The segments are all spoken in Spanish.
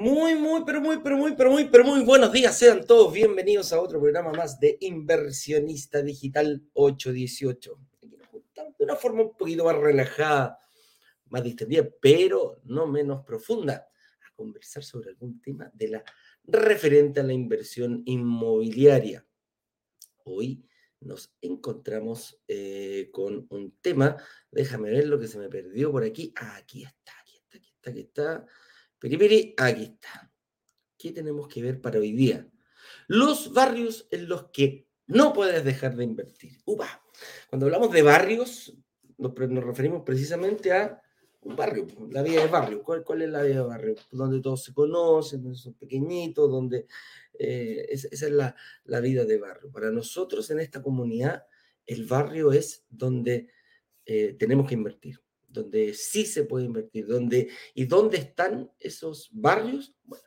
Muy, muy, pero muy, pero muy, pero muy, pero muy buenos días. Sean todos bienvenidos a otro programa más de Inversionista Digital 818. Aquí nos juntamos de una forma un poquito más relajada, más distendida, pero no menos profunda, a conversar sobre algún tema de la referente a la inversión inmobiliaria. Hoy nos encontramos eh, con un tema. Déjame ver lo que se me perdió por aquí. Ah, aquí está, aquí está, aquí está, aquí está. Periperi, aquí está. ¿Qué tenemos que ver para hoy día? Los barrios en los que no puedes dejar de invertir. Upa. Cuando hablamos de barrios, nos, referimos precisamente a un barrio, la vida de barrio. ¿Cuál, ¿Cuál, es la vida de barrio? Donde todos se conocen, donde son pequeñitos, donde eh, esa es la, la, vida de barrio. Para nosotros en esta comunidad, el barrio es donde eh, tenemos que invertir donde sí se puede invertir, donde, ¿y dónde están esos barrios? Bueno,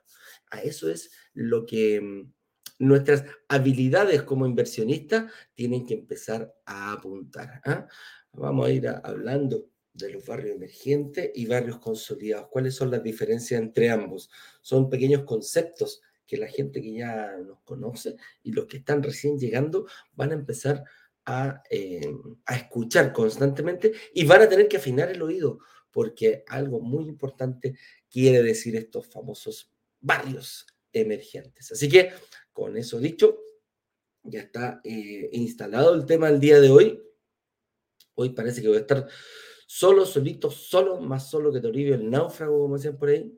a eso es lo que mm, nuestras habilidades como inversionistas tienen que empezar a apuntar. ¿ah? Vamos a ir hablando de los barrios emergentes y barrios consolidados. ¿Cuáles son las diferencias entre ambos? Son pequeños conceptos que la gente que ya nos conoce y los que están recién llegando van a empezar a eh, a, escuchar constantemente y van a tener que afinar el oído, porque algo muy importante quiere decir estos famosos barrios emergentes. Así que, con eso dicho, ya está eh, instalado el tema del día de hoy. Hoy parece que voy a estar solo, solito, solo, más solo que Toribio el náufrago, como decían por ahí.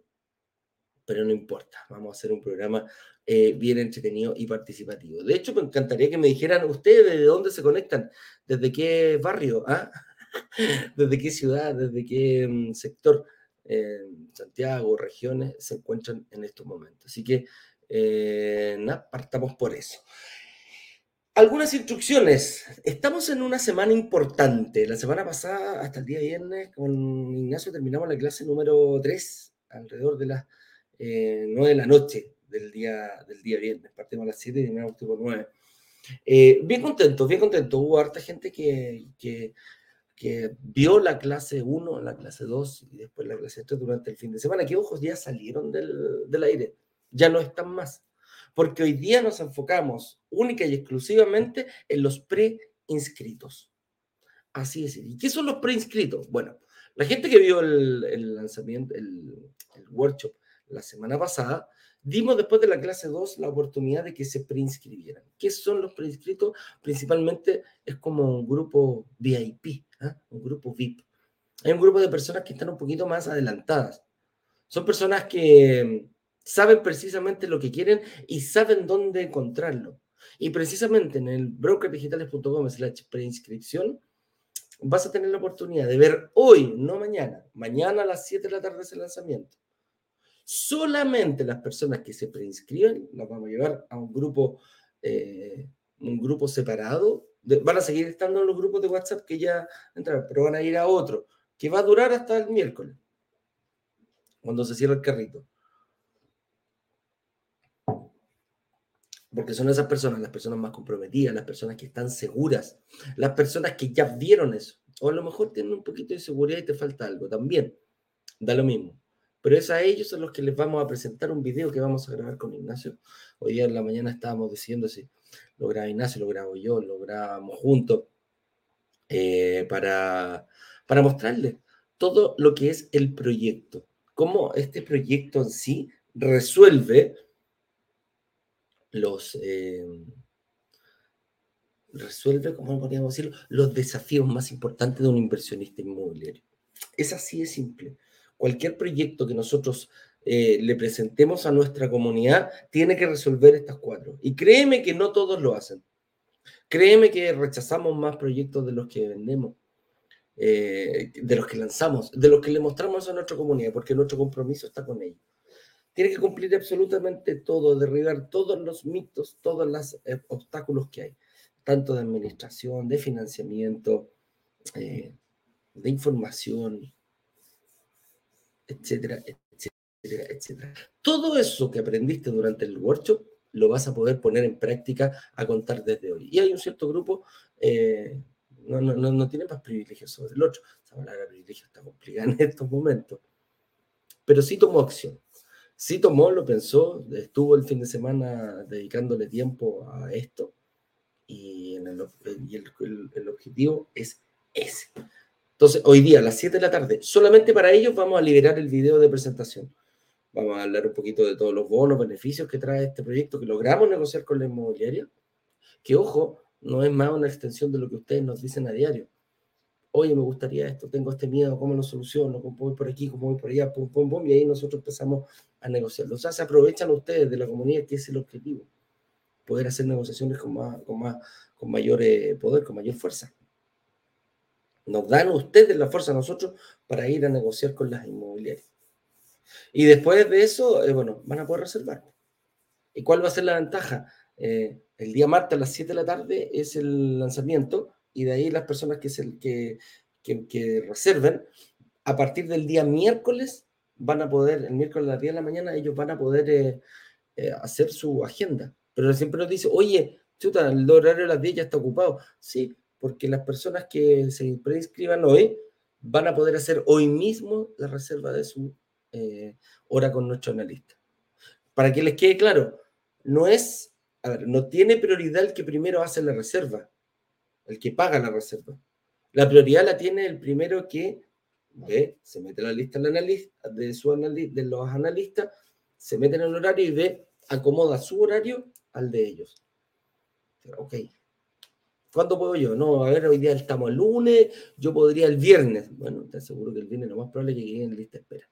Pero no importa, vamos a hacer un programa eh, bien entretenido y participativo. De hecho, me encantaría que me dijeran ustedes de dónde se conectan, desde qué barrio, ¿ah? desde qué ciudad, desde qué mm, sector, eh, Santiago, regiones, se encuentran en estos momentos. Así que, eh, partamos por eso. Algunas instrucciones. Estamos en una semana importante. La semana pasada, hasta el día viernes, con Ignacio terminamos la clase número 3, alrededor de las 9 de la noche del día, del día viernes. Partimos a las 7 y terminamos tipo 9. Eh, bien contento, bien contento. Hubo harta gente que, que, que, vio la clase 1, la clase 2 y después la clase 3 durante el fin de semana. Que ojos ya salieron del, del aire, ya no están más. Porque hoy día nos enfocamos única y exclusivamente en los preinscritos. Así es. ¿Y qué son los preinscritos? Bueno, la gente que vio el, el lanzamiento, el, el workshop la semana pasada, dimos después de la clase 2 la oportunidad de que se preinscribieran. ¿Qué son los preinscritos? Principalmente es como un grupo VIP, ¿ah? un grupo VIP. Hay un grupo de personas que están un poquito más adelantadas. Son personas que saben precisamente lo que quieren y saben dónde encontrarlo. Y precisamente en el brokerdigitales.com slash preinscripción vas a tener la oportunidad de ver hoy, no mañana, mañana a las 7 de la tarde ese lanzamiento Solamente las personas que se preinscriben las vamos a llevar a un grupo, eh, un grupo separado. van a seguir estando en los grupos de WhatsApp que ya entraron, pero van a ir a otro, que va a durar hasta el miércoles, cuando se cierra el carrito. Porque son esas personas, las personas más comprometidas, las personas que están seguras, las personas que ya vieron eso. O a lo mejor tienen un poquito de seguridad y te falta algo también. Da lo mismo pero es a ellos a los que les vamos a presentar un video que vamos a grabar con Ignacio. Hoy día en la mañana estábamos diciendo si lo graba Ignacio, lo grabo yo, lo grabamos juntos, eh, para, para mostrarles todo lo que es el proyecto, cómo este proyecto en sí resuelve los... Eh, resuelve, ¿cómo podríamos decirlo? Los desafíos más importantes de un inversionista inmobiliario. Es así de simple cualquier proyecto que nosotros eh, le presentemos a nuestra comunidad tiene que resolver estas cuatro. Y créeme que no todos lo hacen. Créeme que rechazamos más proyectos de los que vendemos, eh, de los que lanzamos, de los que le mostramos a nuestra comunidad, porque nuestro compromiso está con ellos. Tiene que cumplir absolutamente todo, derribar todos los mitos, todos los eh, obstáculos que hay, tanto de administración, de financiamiento, de información, etcétera, etcétera, etcétera. Todo eso que aprendiste durante el workshop lo vas a poder poner en práctica a contar desde hoy. Y hay un cierto grupo, eh, no, no, no, tiene más privilegios sobre el otro. Esa palabra privilegio está complicada en estos momentos. Pero sí tomó acción. Sí tomó, lo pensó, estuvo el fin de semana dedicándole tiempo a esto y, el, objetivo es ese. Entonces, hoy día a las 7 de la tarde, solamente para ellos vamos a liberar el video de presentación. Vamos a hablar un poquito de todos los bonos, beneficios que trae este proyecto que logramos negociar con la inmobiliaria, que ojo, no es más una extensión de lo que ustedes nos dicen a diario oye, me gustaría esto, tengo este miedo, ¿cómo lo soluciono? ¿Cómo voy por aquí? ¿Cómo voy por allá? Pum, pum, pum, y ahí nosotros empezamos a negociar. O sea, se aprovechan ustedes de la comunidad, que es el objetivo, poder hacer negociaciones con, más, con, más, con mayor eh, poder, con mayor fuerza. Nos dan ustedes la fuerza a nosotros para ir a negociar con las inmobiliarias. Y después de eso, eh, bueno, van a poder reservar. ¿Y cuál va a ser la ventaja? Eh, el día martes a las 7 de la tarde es el lanzamiento y de ahí las personas que, se, que, que, reserven, a partir del día miércoles van a poder, el miércoles a las 10 de la mañana, ellos van a poder eh, hacer su agenda. Pero siempre nos dice, oye, chuta, el horario de las 10 ya está ocupado. Sí, porque las personas que se preinscriban hoy van a poder hacer hoy mismo la reserva de su eh, hora con nuestro analista. Para que les quede claro, no es, a ver, no tiene prioridad el que primero hace la reserva el que paga la reserva. La prioridad la tiene el primero que ve, se mete en la lista de, su de los analistas, se mete en el horario y ve, acomoda su horario al de ellos. Ok. ¿Cuándo puedo yo? No, a ver, hoy día estamos el lunes, yo podría el viernes. Bueno, te aseguro que el viernes lo más probable es que llegue en lista de espera.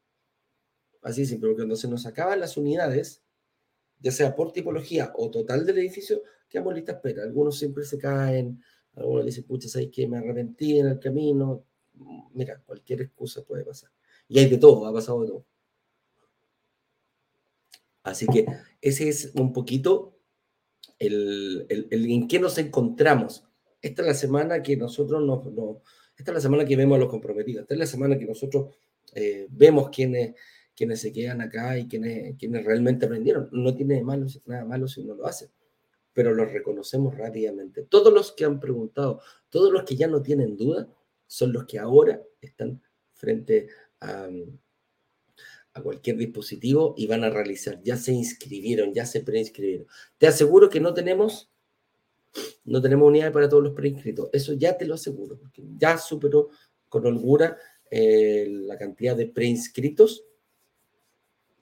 Así siempre, porque cuando se nos acaban las unidades, ya sea por tipología o total del edificio, quedamos en lista de espera. Algunos siempre se caen, Algunos dicen, pucha, ¿sabes que Me arrepentí en el camino. Mira, cualquier excusa puede pasar. Y hay de todo, ha pasado de todo. Así que ese es un poquito el, en qué nos encontramos. Esta es la semana que nosotros nos, esta es la semana que vemos a los comprometidos. Esta es la semana que nosotros eh, vemos quiénes se quedan acá y quiénes realmente aprendieron. No tiene malo, nada malo si uno lo hace pero los reconocemos rápidamente. Todos los que han preguntado, todos los que ya no tienen duda, son los que ahora están frente a cualquier dispositivo y van a realizar. Ya se inscribieron, ya se preinscribieron. Te aseguro que no tenemos, no tenemos unidades para todos los preinscritos. Eso ya te lo aseguro, porque ya superó con holgura eh, la cantidad de preinscritos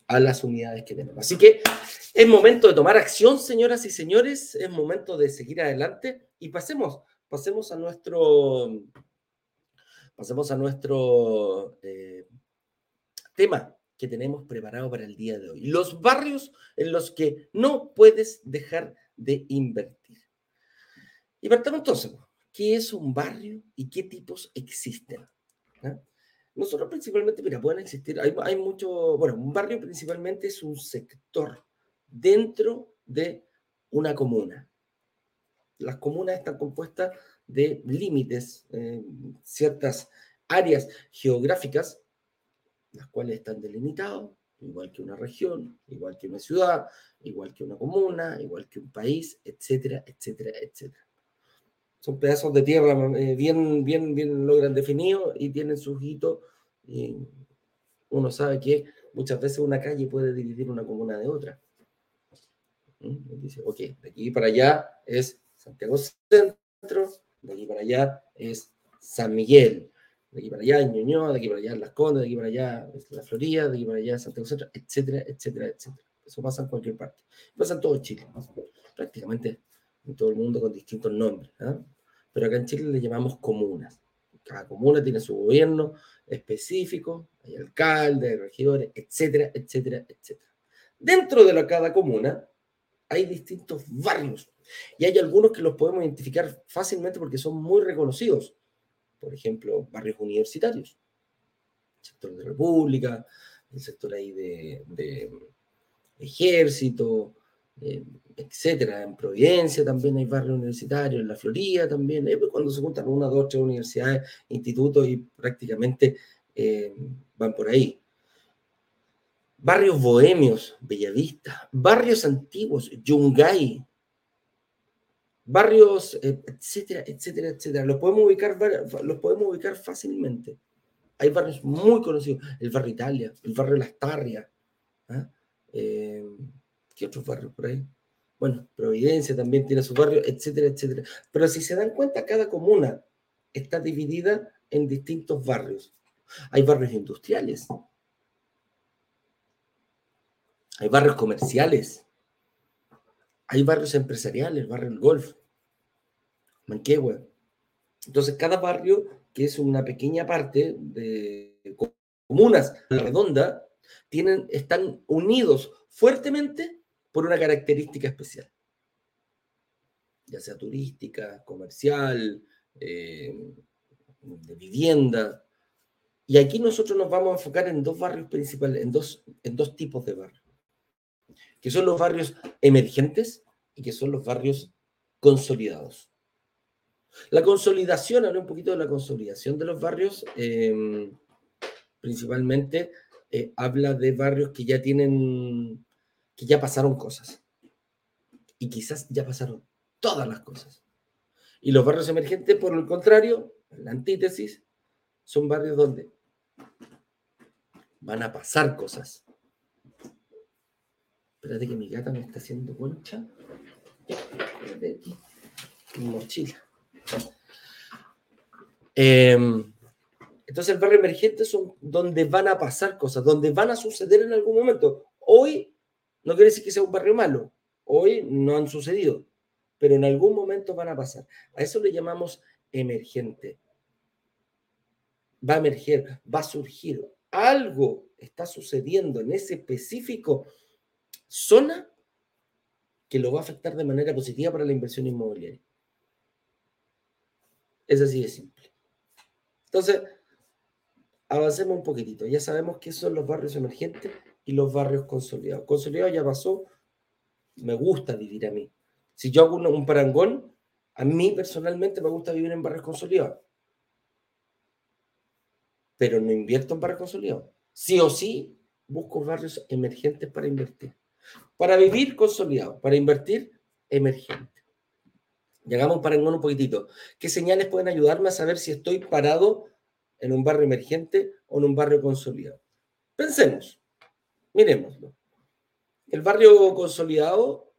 a las unidades que tenemos. Así que es momento de tomar acción, señoras y señores, es momento de seguir adelante y pasemos, pasemos a nuestro, pasemos a nuestro eh, tema que tenemos preparado para el día de hoy. Los barrios en los que no puedes dejar de invertir. Y partamos entonces, ¿qué es un barrio y qué tipos existen? ¿Ah? Nosotros principalmente, mira, pueden existir, hay, hay mucho, bueno, un barrio principalmente es un sector dentro de una comuna. Las comunas están compuestas de límites, eh, ciertas áreas geográficas, las cuales están delimitadas, igual que una región, igual que una ciudad, igual que una comuna, igual que un país, etcétera, etcétera, etcétera. Son pedazos de tierra eh, bien, bien, bien logran definidos y tienen sus hitos. Y uno sabe que muchas veces una calle puede dividir una comuna de otra. ¿Mm? Dice, ok, de aquí para allá es Santiago Centro, de aquí para allá es San Miguel, de aquí para allá es Ñuñoa, de aquí para allá es Las Condes, de aquí para allá es La Florida, de aquí para allá es Santiago Centro, etcétera, etcétera, etcétera. Eso pasa en cualquier parte. Pasa en todo Chile, prácticamente en todo el mundo con distintos nombres. ¿ah? Pero acá en Chile le llamamos comunas. Cada comuna tiene su gobierno específico, hay alcaldes, regidores, etcétera, etcétera, etcétera. Dentro de cada comuna hay distintos barrios y hay algunos que los podemos identificar fácilmente porque son muy reconocidos. Por ejemplo, barrios universitarios, el sector de República, el sector ahí de, de ejército, eh, etcétera. En Providencia también hay barrios universitarios, en la Florida también, cuando se juntan una, dos, tres universidades, institutos y prácticamente eh, van por ahí barrios bohemios, Bellavista, barrios antiguos, Yungay, barrios, eh, etcétera, etcétera, etcétera. Los podemos ubicar, los podemos ubicar fácilmente. Hay barrios muy conocidos, el barrio Italia, el barrio Las Tarrias, ¿ah? Eh, ¿Qué otros barrios por ahí? Bueno, Providencia también tiene su barrio, etcétera, etcétera. Pero si se dan cuenta, cada comuna está dividida en distintos barrios. Hay barrios industriales, hay barrios comerciales, hay barrios empresariales, barrio El Golf, Manquehue. Entonces, cada barrio, que es una pequeña parte de comunas redonda, tienen, están unidos fuertemente por una característica especial, ya sea turística, comercial, eh, de vivienda. Y aquí nosotros nos vamos a enfocar en dos barrios principales, en dos, en dos tipos de barrios, que son los barrios emergentes y que son los barrios consolidados. La consolidación, hablo un poquito de la consolidación de los barrios, eh, principalmente eh, habla de barrios que ya tienen que ya pasaron cosas. Y quizás ya pasaron todas las cosas. Y los barrios emergentes, por el contrario, la antítesis, son barrios donde van a pasar cosas. Espérate que mi gata me está haciendo concha. Mi mochila. Em, entonces el barrio emergente son donde van a pasar cosas, donde van a suceder en algún momento. Hoy no quiere decir que sea un barrio malo. Hoy no han sucedido, pero en algún momento van a pasar. A eso le llamamos emergente. Va a emerger, va a surgir. Algo está sucediendo en ese específico zona que lo va a afectar de manera positiva para la inversión inmobiliaria. Es así de simple. Entonces, avancemos un poquitito. Ya sabemos qué son los barrios emergentes y los barrios consolidados. Consolidado ya pasó, me gusta vivir a mí. Si yo hago un, parangón, a mí personalmente me gusta vivir en barrios consolidados. Pero no invierto en barrios consolidados. Sí o sí, busco barrios emergentes para invertir. Para vivir consolidado, para invertir emergente. Llegamos a un parangón un poquitito. ¿Qué señales pueden ayudarme a saber si estoy parado en un barrio emergente o en un barrio consolidado? Pensemos. Miremoslo. El barrio consolidado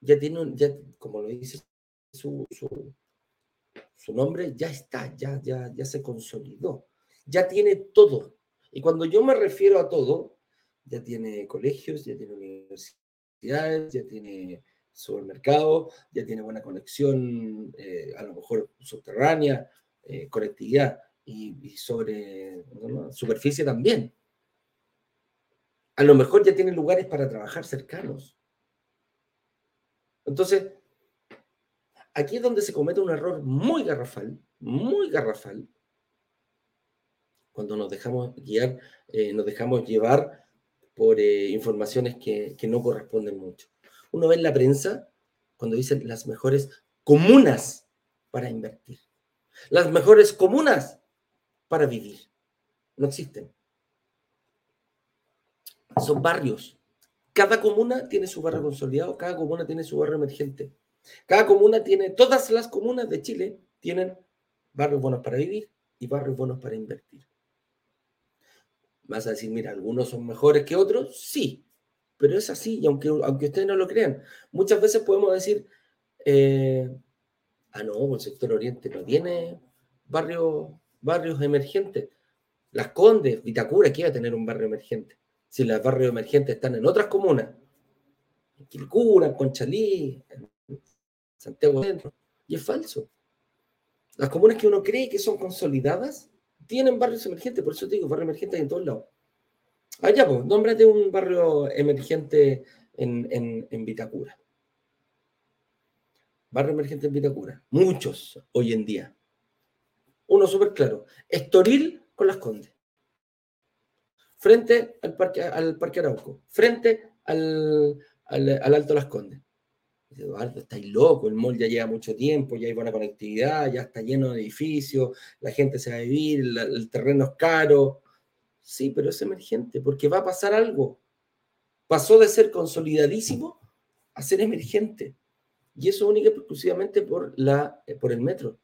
ya tiene, un, ya, como lo dice su, nombre, ya está, ya, ya, ya se consolidó, ya tiene todo. Y cuando yo me refiero a todo, ya tiene colegios, ya tiene universidades, ya tiene supermercado, ya tiene buena conexión, eh, a lo mejor subterránea, eh, conectividad y, sobre superficie también a lo mejor ya tienen lugares para trabajar cercanos. Entonces, aquí es donde se comete un error muy garrafal, muy garrafal, cuando nos dejamos guiar, eh, nos dejamos llevar por eh, informaciones que, que no corresponden mucho. Uno ve en la prensa cuando dicen las mejores comunas para invertir, las mejores comunas para vivir. No existen son barrios. Cada comuna tiene su barrio consolidado, cada comuna tiene su barrio emergente. Cada comuna tiene, todas las comunas de Chile tienen barrios buenos para vivir y barrios buenos para invertir. Vas a decir, mira, algunos son mejores que otros, sí, pero es así, y aunque, aunque ustedes no lo crean, muchas veces podemos decir, eh, ah, no, el sector oriente no tiene barrios, barrios emergentes. Las Condes, Vitacura, ¿qué va a tener un barrio emergente? Si los barrios emergentes están en otras comunas, en Quilcura, en Conchalí, en Santiago Centro, y es falso. Las comunas que uno cree que son consolidadas tienen barrios emergentes, por eso te digo, barrios emergentes en todos lados. Allá, pues, nómbrate un barrio emergente en, en Vitacura. Barrio emergente en Vitacura. Muchos hoy en día. Uno súper claro. Estoril con las Condes frente al Parque, al parque Arauco, frente al, al, Alto Las Condes. Eduardo, estáis loco, el mall ya lleva mucho tiempo, ya hay buena conectividad, ya está lleno de edificios, la gente se va a vivir, el, terreno es caro. Sí, pero es emergente, porque va a pasar algo. Pasó de ser consolidadísimo a ser emergente. Y eso única y exclusivamente por, la, eh, por el metro.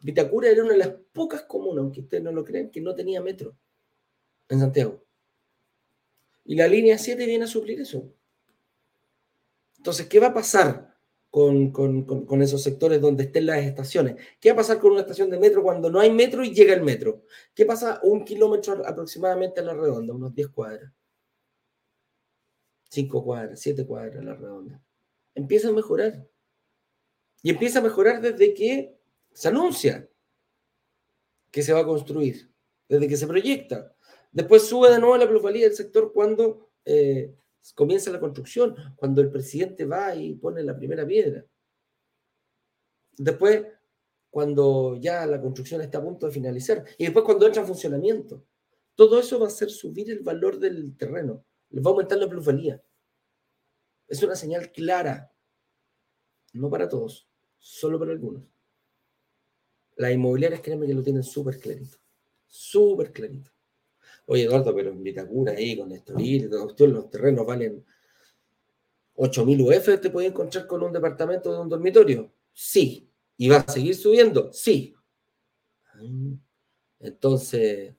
Vitacura era una de las pocas comunas, aunque ustedes no lo crean, que no tenía metro en Santiago. Y la línea 7 viene a suplir eso. Entonces, ¿qué va a pasar con, esos sectores donde estén las estaciones? ¿Qué va a pasar con una estación de metro cuando no hay metro y llega el metro? ¿Qué pasa un kilómetro aproximadamente a la redonda, unos 10 cuadras? 5 cuadras, 7 cuadras a la redonda. Empieza a mejorar. Y empieza a mejorar desde que se anuncia que se va a construir, desde que se proyecta. Después sube de nuevo la plusvalía del sector cuando eh, comienza la construcción, cuando el presidente va y pone la primera piedra. Después, cuando ya la construcción está a punto de finalizar. Y después cuando entra en funcionamiento. Todo eso va a hacer subir el valor del terreno. Va a aumentar la plusvalía. Es una señal clara. No para todos, solo para algunos. Las inmobiliarias, créanme que lo tienen súper clarito. Súper clarito. Oye, Eduardo, pero en Vitacura ahí con Estoril, los terrenos valen 8.000 UF, ¿te puedes encontrar con un departamento de un dormitorio? Sí. ¿Y va a seguir subiendo? Sí. Mm. Entonces,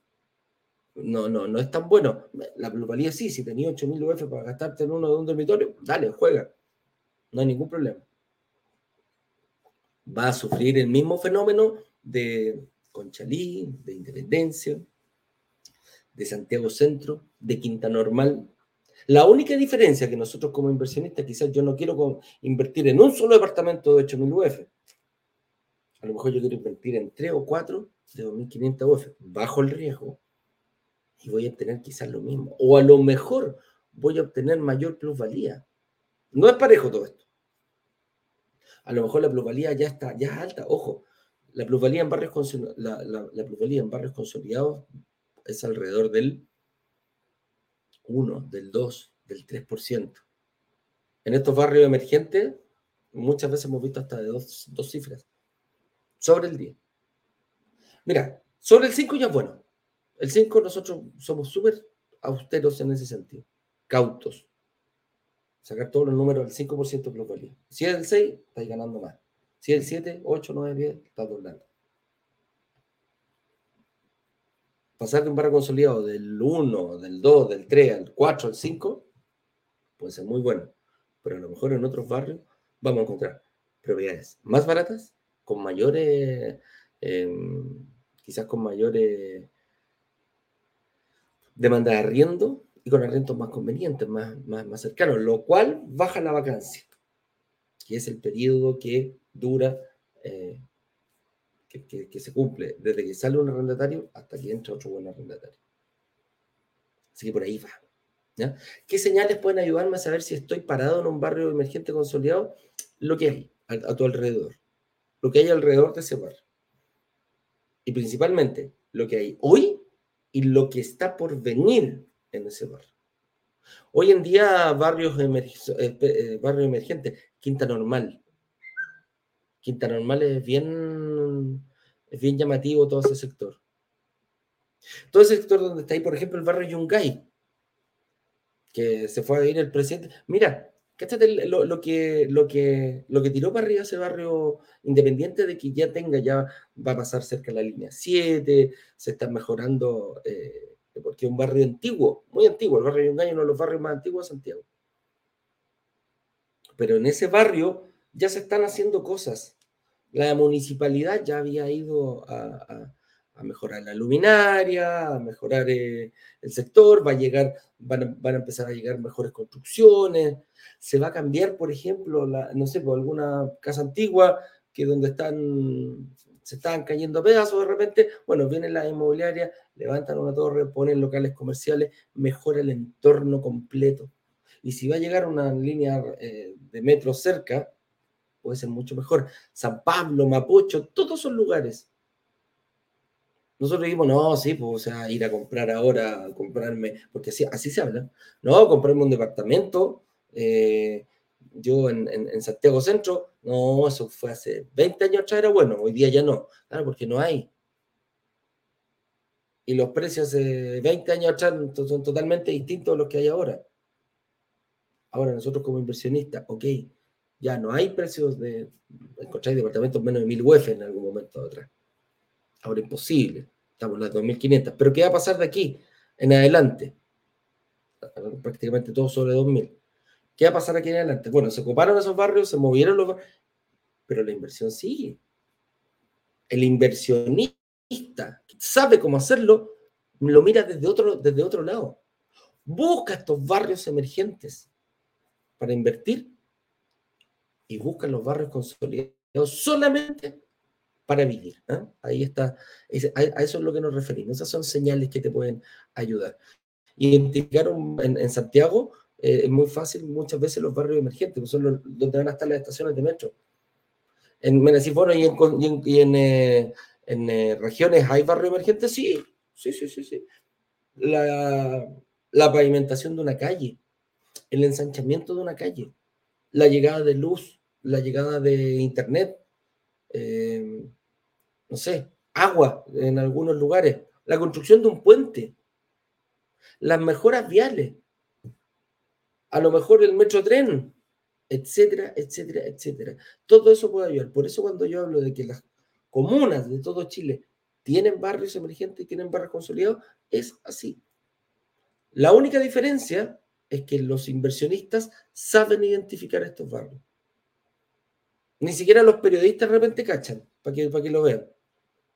no, no, no es tan bueno. La plusvalía sí, si tenías 8.000 UF para gastarte en uno de un dormitorio, dale, juega. No hay ningún problema. Va a sufrir el mismo fenómeno de Conchalí, de Independencia, de Santiago Centro, de Quinta Normal. La única diferencia que nosotros como inversionistas, quizás yo no quiero invertir en un solo departamento de 8.000 UF. A lo mejor yo quiero invertir en tres o cuatro de 2.500 UF, bajo el riesgo, y voy a obtener quizás lo mismo. O a lo mejor voy a obtener mayor plusvalía. No es parejo todo esto. A lo mejor la plusvalía ya está, ya es alta. Ojo, la plusvalía en barrios, la, la plusvalía en barrios consolidados es alrededor del 1, del 2, del 3%. En estos barrios emergentes, muchas veces hemos visto hasta de dos, cifras. Sobre el 10. Mira, sobre el 5 ya es bueno. El 5 nosotros somos súper austeros en ese sentido. Cautos. Sacar todos los números del 5% de valía. Si es el 6, estáis ganando más. Si es el 7, 8, 9, 10, estás doblando. Pasar de un barrio consolidado del 1, del 2, del 3 al 4, al 5, puede ser muy bueno. Pero a lo mejor en otros barrios vamos a encontrar propiedades más baratas, con mayores, em, quizás con mayores demandas de arriendo y con arriendos más convenientes, más, más, más cercanos, lo cual baja la vacancia, que es el periodo que dura eh, que, se cumple desde que sale un arrendatario hasta que entra otro buen arrendatario. Así que por ahí va. ¿Qué señales pueden ayudarme a saber si estoy parado en un barrio emergente consolidado? Lo que hay a, tu alrededor. Lo que hay alrededor de ese barrio. Y principalmente lo que hay hoy y lo que está por venir en ese barrio. Hoy en día, barrios eh, eh, barrio emergente, Quinta Normal. Quinta Normal es bien, es bien llamativo todo ese sector. Todo ese sector donde está ahí, por ejemplo, el barrio Yungay, que se fue a ir el presidente. Mira, cáchate lo, lo, que, lo, que, lo que tiró para arriba ese barrio, independiente de que ya tenga, ya va a pasar cerca la línea 7, se está mejorando, eh, porque es un barrio antiguo, muy antiguo. El barrio Yungay es uno de los barrios más antiguos de Santiago. Pero en ese barrio ya se están haciendo cosas. La municipalidad ya había ido a, mejorar la luminaria, a mejorar eh, el sector, va a llegar, van a, empezar a llegar mejores construcciones, se va a cambiar, por ejemplo, no sé, por alguna casa antigua que donde están, se estaban cayendo a pedazos de repente, bueno, viene la inmobiliaria, levantan una torre, ponen locales comerciales, mejora el entorno completo. Y si va a llegar una línea eh, de metro cerca, puede ser mucho mejor. San Pablo, Mapocho, todos son lugares. Nosotros dijimos, no, sí, pues, o sea, ir a comprar ahora, comprarme, porque así, así se habla. No, comprarme un departamento. Eh, yo en, Santiago Centro, no, eso fue hace 20 años atrás, era bueno, hoy día ya no. Claro, porque no hay. Y los precios de 20 años atrás son totalmente distintos a los que hay ahora. Ahora nosotros como inversionistas, ok, ya no hay precios de. Encontráis departamentos menos de 1000 UF en algún momento atrás. Ahora imposible. Estamos en las 2500. Pero ¿qué va a pasar de aquí en adelante? prácticamente todos sobre 2.000. ¿Qué va a pasar aquí en adelante? Bueno, se ocuparon esos barrios, se movieron los barrios, pero la inversión sigue. El inversionista sabe cómo hacerlo, lo mira desde otro, desde otro lado. Busca estos barrios emergentes para invertir y busca los barrios consolidados solamente para vivir. ¿eh? Ahí está, a eso es lo que nos referimos. Esas son señales que te pueden ayudar. Identificaron en, Santiago, eh, es muy fácil muchas veces los barrios emergentes, son donde van a estar las estaciones de metro. En Menaciforo y en, y en, eh, regiones hay barrios emergentes, sí, sí, sí, sí, sí. La, la pavimentación de una calle, el ensanchamiento de una calle, la llegada de luz, la llegada de internet, eh, no sé, agua en algunos lugares, la construcción de un puente, las mejoras viales, a lo mejor el metro tren, etcétera, etcétera, etcétera. Todo eso puede ayudar. Por eso cuando yo hablo de que las comunas de todo Chile tienen barrios emergentes, tienen barrios consolidados, es así. La única diferencia es que los inversionistas saben identificar estos barrios. Ni siquiera los periodistas de repente cachan, para que, para que lo vean.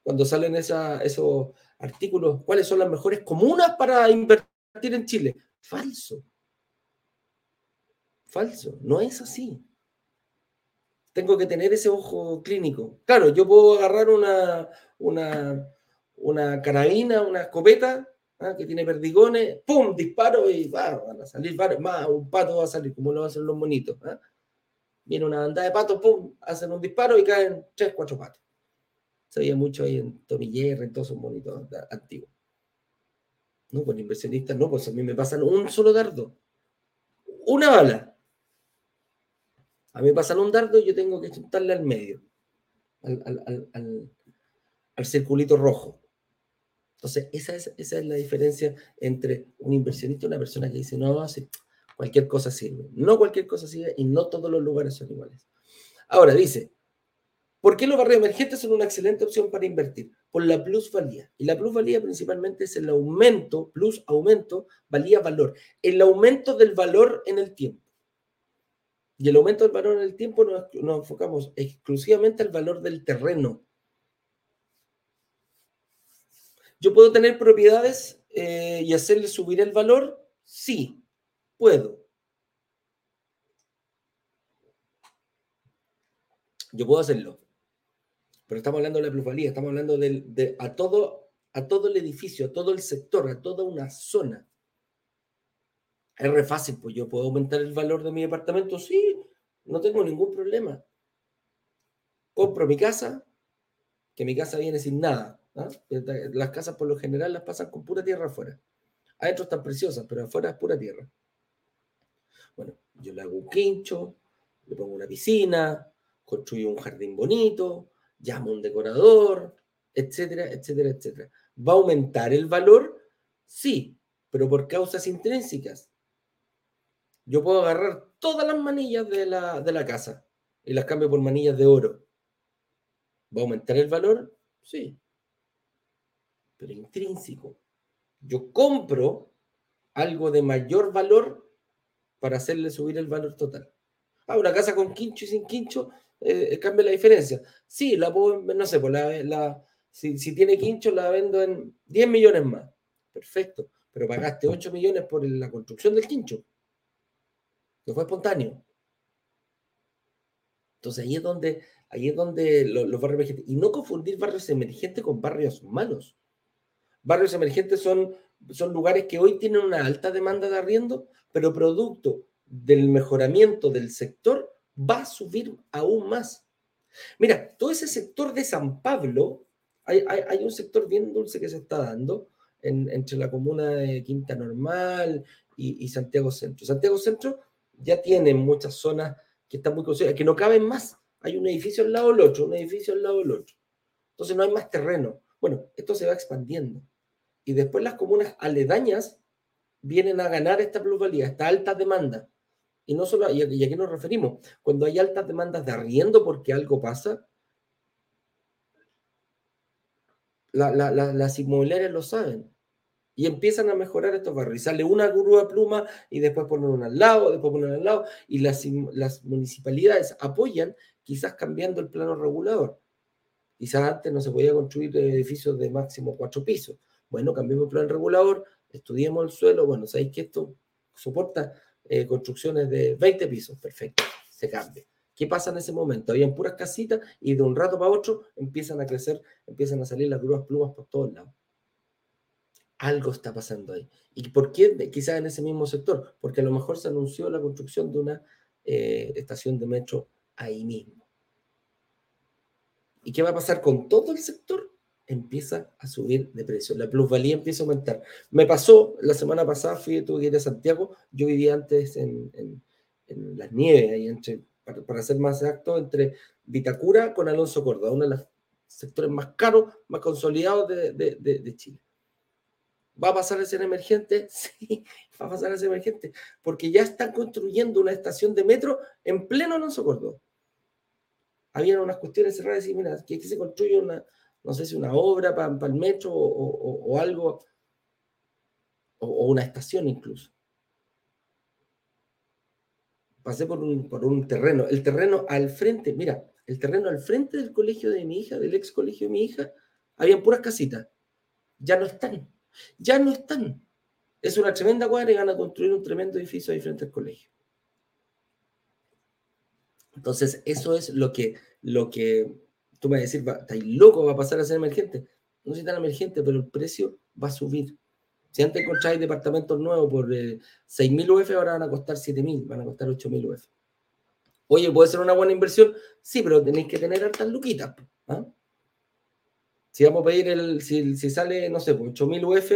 Cuando salen esos artículos, ¿cuáles son las mejores comunas para invertir en Chile? Falso. Falso. No es así. Tengo que tener ese ojo clínico. Claro, yo puedo agarrar una, una, una carabina, una escopeta ¿ah? que tiene perdigones, ¡pum! Disparo y va, van a salir varios, más, un pato va a salir, como lo hacen los monitos. ¿ah? Viene una banda de patos, ¡pum! Hacen un disparo y caen tres, cuatro patos. Se veía mucho ahí en Tomiller, en todos esos monitos antiguos. No, con inversionistas no, pues a mí me pasan un solo dardo. Una bala. A mí me pasan un dardo y yo tengo que chutarle al medio, al, circulito rojo. Entonces, esa es, la diferencia entre un inversionista y una persona que dice, no, sí, cualquier cosa sirve. No cualquier cosa sirve y no todos los lugares son iguales. Ahora, dice, ¿por qué los barrios emergentes son una excelente opción para invertir? Por la plusvalía. Y la plusvalía principalmente es el aumento, plus aumento, valía valor. El aumento del valor en el tiempo. Y el aumento del valor en el tiempo nos, nos enfocamos exclusivamente al valor del terreno ¿Yo puedo tener propiedades eh, y hacerle subir el valor? Sí, puedo. Yo puedo hacerlo. Pero estamos hablando de la plusvalía, estamos hablando de, a, todo, a todo el edificio, a todo el sector, a toda una zona. Es re fácil, pues yo puedo aumentar el valor de mi departamento, sí, no tengo ningún problema. Compro mi casa, que mi casa viene sin nada. Las casas por lo general las pasan con pura tierra afuera. Adentro están preciosas, pero afuera es pura tierra. Bueno, yo le hago un quincho, le pongo una piscina, construyo un jardín bonito, llamo a un decorador, etcétera, etcétera, etcétera. ¿Va a aumentar el valor? Sí, pero por causas intrínsecas. Yo puedo agarrar todas las manillas de la, de la casa y las cambio por manillas de oro. ¿Va a aumentar el valor? Sí pero intrínseco. Yo compro algo de mayor valor para hacerle subir el valor total. Ah, una casa con quincho y sin quincho eh, cambia la diferencia. Sí, la puedo, no sé, pues la, si, tiene quincho la vendo en 10 millones más. Perfecto, pero pagaste 8 millones por la construcción del quincho. No fue espontáneo. Entonces ahí es donde, ahí es donde los barrios emergentes, y no confundir barrios emergentes con barrios malos. Barrios emergentes son, son lugares que hoy tienen una alta demanda de arriendo, pero producto del mejoramiento del sector va a subir aún más. Mira, todo ese sector de San Pablo, hay, un sector bien dulce que se está dando entre la comuna de Quinta Normal y, Santiago Centro. Santiago Centro ya tiene muchas zonas que están muy consideradas, que no caben más. Hay un edificio al lado del otro, un edificio al lado del otro. Entonces no hay más terreno. Bueno, esto se va expandiendo y después las comunas aledañas vienen a ganar esta plusvalía, esta alta demanda. Y no solo, y a, qué nos referimos? Cuando hay altas demandas de arriendo porque algo pasa, las inmobiliarias lo saben. Y empiezan a mejorar estos barrios. Y sale una grúa pluma y después ponen una al lado, después ponen al lado. Y las, las municipalidades apoyan, quizás cambiando el plano regulador. Quizás antes no se podía construir edificios de máximo cuatro pisos. Bueno, cambiemos el plan regulador, estudiemos el suelo. Bueno, sabéis que esto soporta eh, construcciones de 20 pisos. Perfecto, se cambia. ¿Qué pasa en ese momento? Habían puras casitas y de un rato para otro empiezan a crecer, empiezan a salir las grúas plumas por todos lados. Algo está pasando ahí. ¿Y por qué quizás en ese mismo sector? Porque a lo mejor se anunció la construcción de una eh, estación de metro ahí mismo. ¿Y qué va a pasar con todo el sector? Empieza a subir de precio, la plusvalía empieza a aumentar. Me pasó la semana pasada, fui, tuve que a Santiago, yo vivía antes en, en, las nieves, ahí entre, para, ser más exacto, entre Vitacura con Alonso Córdoba, uno de los sectores más caros, más consolidados de, de, de Chile. ¿Va a pasar a ser emergente? Sí, va a pasar a ser emergente, porque ya están construyendo una estación de metro en pleno Alonso Córdoba habían unas cuestiones cerradas y mira, que aquí se construye una, no sé si una obra para, el metro o, algo, o, una estación incluso. Pasé por un, por un terreno, el terreno al frente, mira, el terreno al frente del colegio de mi hija, del ex colegio de mi hija, habían puras casitas. Ya no están, ya no están. Es una tremenda cuadra y van a construir un tremendo edificio ahí frente al colegio. Entonces, eso es lo que, lo que tú me vas a decir, ¿estáis loco? ¿Va a pasar a ser emergente? No es tan emergente, pero el precio va a subir. Si antes encontráis departamentos nuevos por eh, 6.000 UF, ahora van a costar 7.000, van a costar 8.000 UF. Oye, ¿puede ser una buena inversión? Sí, pero tenéis que tener hartas luquitas. ¿ah? Si vamos a pedir el, si, si sale, no sé, 8.000 UF,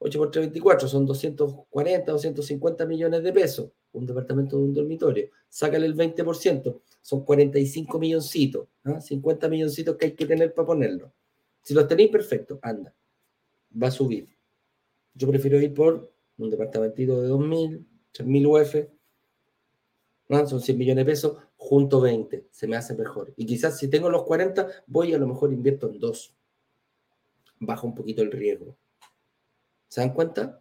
8 por 324 son 240, 250 millones de pesos. Un departamento de un dormitorio. Sácale el 20%, son 45 milloncitos. 50 ¿ah? milloncitos que hay que tener para ponerlo. Si los tenéis, perfecto, anda. Va a subir. Yo prefiero ir por un departamentito de 2.000, 3.000 UF. Son 100 millones de pesos, junto 20. Se me hace mejor. Y quizás si tengo los 40, voy a lo mejor invierto en dos. Baja un poquito el riesgo. ¿Se dan cuenta?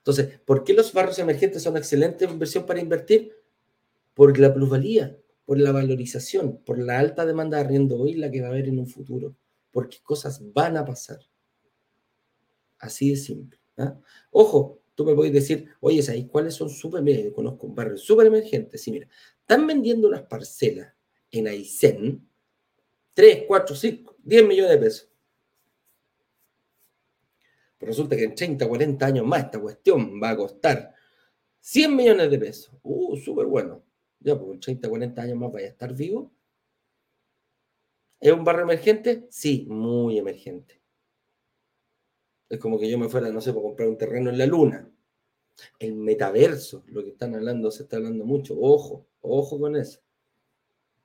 Entonces, ¿por qué los barrios emergentes son excelentes inversión para invertir? Por la plusvalía, por la valorización, por la alta demanda de arriendo hoy, la que va a haber en un futuro, porque cosas van a pasar. Así de simple. ¿ah? Ojo, tú me puedes decir, oye, ¿sabes cuáles son súper? Yo conozco un barrio súper emergente. Sí, mira, están vendiendo unas parcelas en Aysén, 3, 4, 5, 10 millones de pesos. Pero resulta que en 30, 40 años más esta cuestión va a costar 100 millones de pesos. Uh, súper bueno. Ya, pues en 30, 40 años más vaya a estar vivo. ¿Es un barrio emergente? Sí, muy emergente. Es como que yo me fuera, no sé, para comprar un terreno en la luna. El metaverso, lo que están hablando, se está hablando mucho. Ojo, ojo con eso.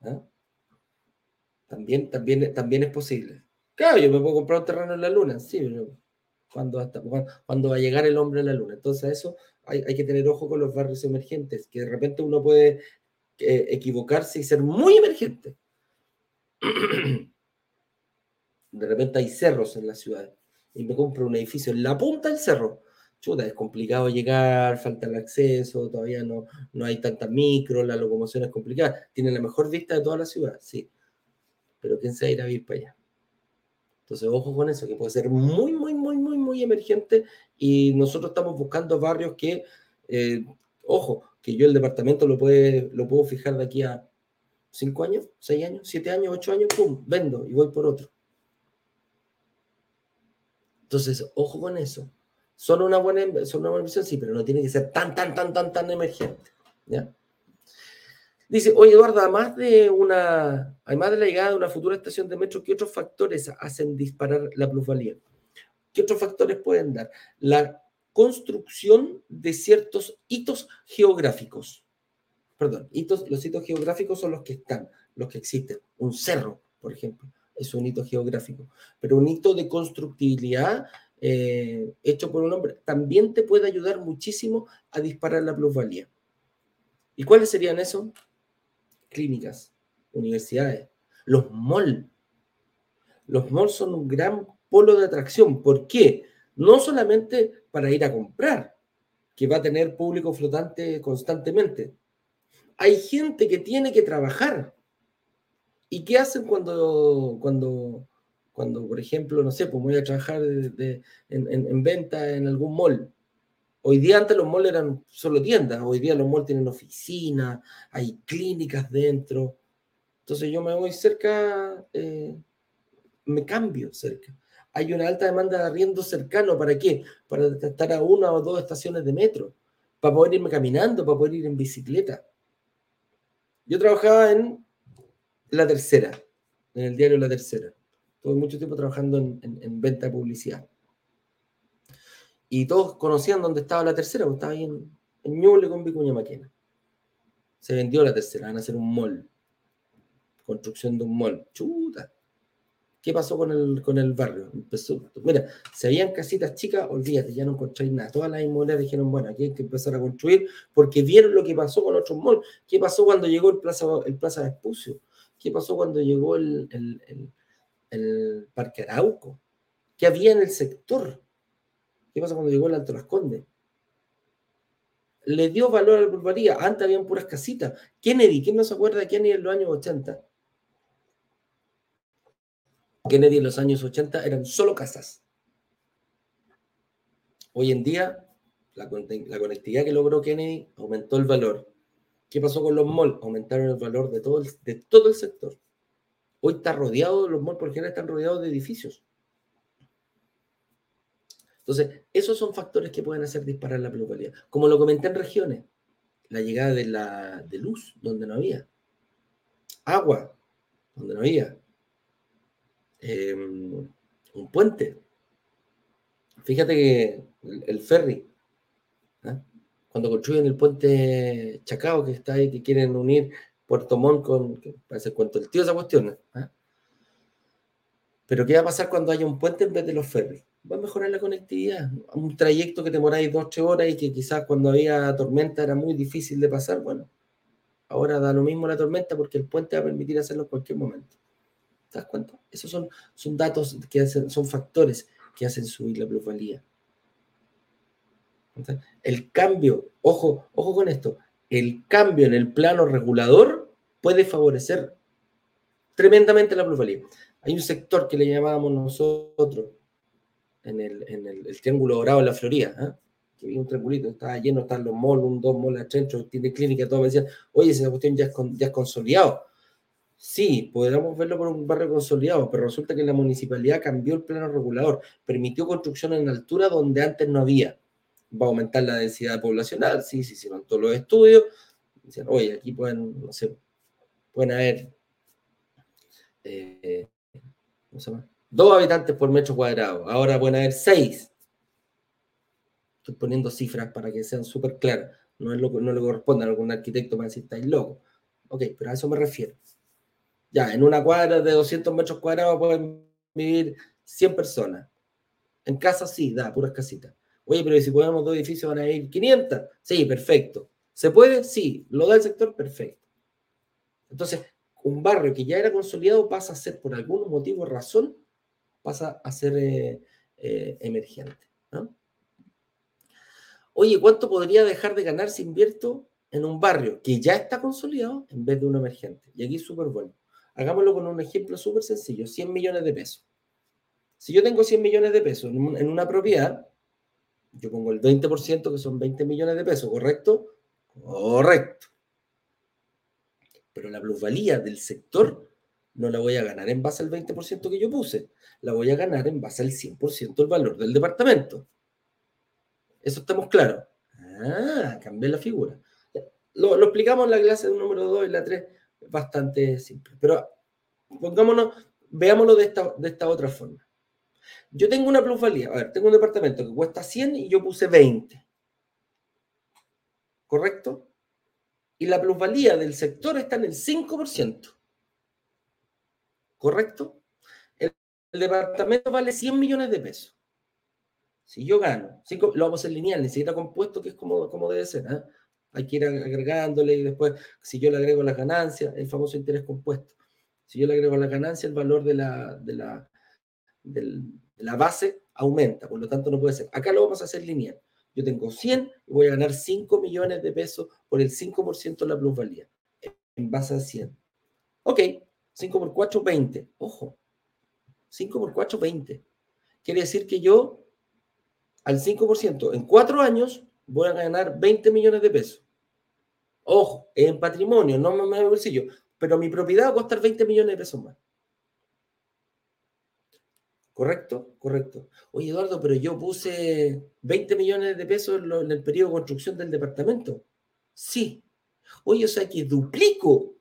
¿Ah? También, también, también es posible. Claro, yo me puedo comprar un terreno en la luna, sí, pero cuando, va a llegar el hombre a la luna. Entonces, eso hay, que tener ojo con los barrios emergentes, que de repente uno puede eh, equivocarse y ser muy emergente. De repente hay cerros en la ciudad y me compro un edificio en la punta del cerro. Chuta, es complicado llegar, falta el acceso, todavía no, no hay tanta micro, la locomoción es complicada. Tiene la mejor vista de toda la ciudad, sí. Pero ¿quién se va a ir para allá? Entonces, ojo con eso, que puede ser muy, muy, muy, muy, muy emergente y nosotros estamos buscando barrios que, eh, ojo, que yo el departamento lo, puede, lo puedo fijar de aquí a cinco años, seis años, siete años, ocho años, pum, vendo y voy por otro. Entonces, ojo con eso. Son una buena, son una buena inversión, sí, pero no tiene que ser tan, tan, tan, tan, tan emergente. ¿ya? Dice, oye Eduardo, además de una, además de la llegada de una futura estación de metro, ¿qué otros factores hacen disparar la plusvalía? ¿Qué otros factores pueden dar? La construcción de ciertos hitos geográficos. Perdón, hitos, los hitos geográficos son los que están, los que existen. Un cerro, por ejemplo, es un hito geográfico. Pero un hito de constructibilidad eh, hecho por un hombre también te puede ayudar muchísimo a disparar la plusvalía. ¿Y cuáles serían esos? Clínicas, universidades, los malls. Los malls son un gran polo de atracción. ¿Por qué? no solamente para ir a comprar, que va a tener público flotante constantemente. Hay gente que tiene que trabajar. ¿Y qué hacen cuando, cuando, cuando por ejemplo, no sé, pues voy a trabajar en, en, venta en algún mall? Hoy día antes los malls eran solo tiendas, hoy día los malls tienen oficinas, hay clínicas dentro. Entonces yo me voy cerca, eh, me cambio cerca hay una alta demanda de arriendo cercano. ¿Para qué? Para estar a una o dos estaciones de metro, para poder irme caminando, para poder ir en bicicleta. Yo trabajaba en La Tercera, en el diario La Tercera. Tuve mucho tiempo trabajando en, venta de publicidad. Y todos conocían dónde estaba La Tercera, porque estaba ahí en, en Ñuble con Vicuña Maquena. Se vendió La Tercera, van a hacer un mall. Construcción de un mall. Chuta ¿Qué pasó con el, con el barrio? Mira, si habían casitas chicas, olvídate, ya no encontráis nada. Todas las inmobiliarias dijeron, bueno, aquí hay que empezar a construir porque vieron lo que pasó con otros malls. ¿Qué pasó cuando llegó el Plaza, el plaza de Espucio? ¿Qué pasó cuando llegó el, el, el, Parque Arauco? ¿Qué había en el sector? ¿Qué pasó cuando llegó el Alto Las? Le dio valor a la burbaría. Antes habían puras casitas. Kennedy, ¿quién no se acuerda de Kennedy en los años 80? Kennedy en los años 80 eran solo casas. Hoy en día, la, conectividad que logró Kennedy aumentó el valor. ¿Qué pasó con los malls? Aumentaron el valor de todo el, de todo el sector. Hoy está rodeado, los malls por general están rodeados de edificios. Entonces, esos son factores que pueden hacer disparar la plusvalía. Como lo comenté en regiones, la llegada de, la, de luz, donde no había. Agua, donde no había. Em, un puente. Fíjate que el, ferry, ¿ah? cuando construyen el puente Chacao, que está ahí, que quieren unir Puerto Montt con, parece cuento el tío esa cuestión. ¿ah? Pero ¿qué va a pasar cuando haya un puente en vez de los ferries? Va a mejorar la conectividad. Un trayecto que demoráis dos, tres horas y que quizás cuando había tormenta era muy difícil de pasar, bueno, ahora da lo mismo la tormenta porque el puente va a permitir hacerlo en cualquier momento. ¿Te das cuenta? Esos son, son datos que hacen, son factores que hacen subir la plusvalía. El cambio, ojo, ojo con esto, el cambio en el plano regulador puede favorecer tremendamente la plusvalía. Hay un sector que le llamábamos nosotros en el, triángulo dorado de la Florida, ¿eh? que había un triangulito, estaba lleno, están los malls, un dos malls, tiene clínica, todo me decían, oye, esa cuestión ya es, ya es consolidado. Sí, podríamos verlo por un barrio consolidado, pero resulta que la municipalidad cambió el plano regulador, permitió construcción en altura donde antes no había. Va a aumentar la densidad poblacional, sí, sí, sí, todos los estudios. Dicen, oye, aquí pueden, no sé, pueden haber eh, dos habitantes por metro cuadrado, ahora pueden haber seis. Estoy poniendo cifras para que sean súper claras. No, es lo, no le corresponde a algún arquitecto para decir estáis loco. Ok, pero a eso me refiero. Ya, en una cuadra de 200 metros cuadrados pueden vivir 100 personas. En casa sí, da, puras casitas. Oye, pero si ponemos dos edificios van a ir 500. Sí, perfecto. ¿Se puede? Sí. ¿Lo da el sector? Perfecto. Entonces, un barrio que ya era consolidado pasa a ser, por algún motivo razón, pasa a ser eh, eh, emergente. Oye, ¿cuánto podría dejar de ganar si invierto en un barrio que ya está consolidado en vez de un emergente? Y aquí es súper bueno. Hagámoslo con un ejemplo súper sencillo, 100 millones de pesos. Si yo tengo 100 millones de pesos en una propiedad, yo pongo el 20% que son 20 millones de pesos, ¿correcto? Correcto. Pero la plusvalía del sector no la voy a ganar en base al 20% que yo puse, la voy a ganar en base al 100% del valor del departamento. ¿Eso estamos claros? Ah, cambié la figura. Lo, explicamos en la clase número 2 y la 3 bastante simple. Pero pongámonos, veámoslo de esta, de esta otra forma. Yo tengo una plusvalía, a ver, tengo un departamento que cuesta 100 y yo puse 20. ¿Correcto? Y la plusvalía del sector está en el 5%. ¿Correcto? El, departamento vale 100 millones de pesos. Si yo gano, lo vamos a hacer lineal, necesita compuesto, que es como, como debe ser. ¿eh? hay que ir agregándole y después, si yo le agrego las ganancias, el famoso interés compuesto. Si yo le agrego la ganancia, el valor de la, de la, de la base aumenta, por lo tanto no puede ser. Acá lo vamos a hacer lineal. Yo tengo 100 y voy a ganar 5 millones de pesos por el 5% de la plusvalía, en base a 100. Ok, 5 por 4, 20. Ojo, 5 por 4, 20. Quiere decir que yo, al 5%, en 4 años, voy a ganar 20 millones de pesos. Ojo, en patrimonio, no me en bolsillo, pero mi propiedad va a costar 20 millones de pesos más. ¿Correcto? Correcto. Oye, Eduardo, pero yo puse 20 millones de pesos en, el periodo de construcción del departamento. Sí. Oye, o sea que duplico,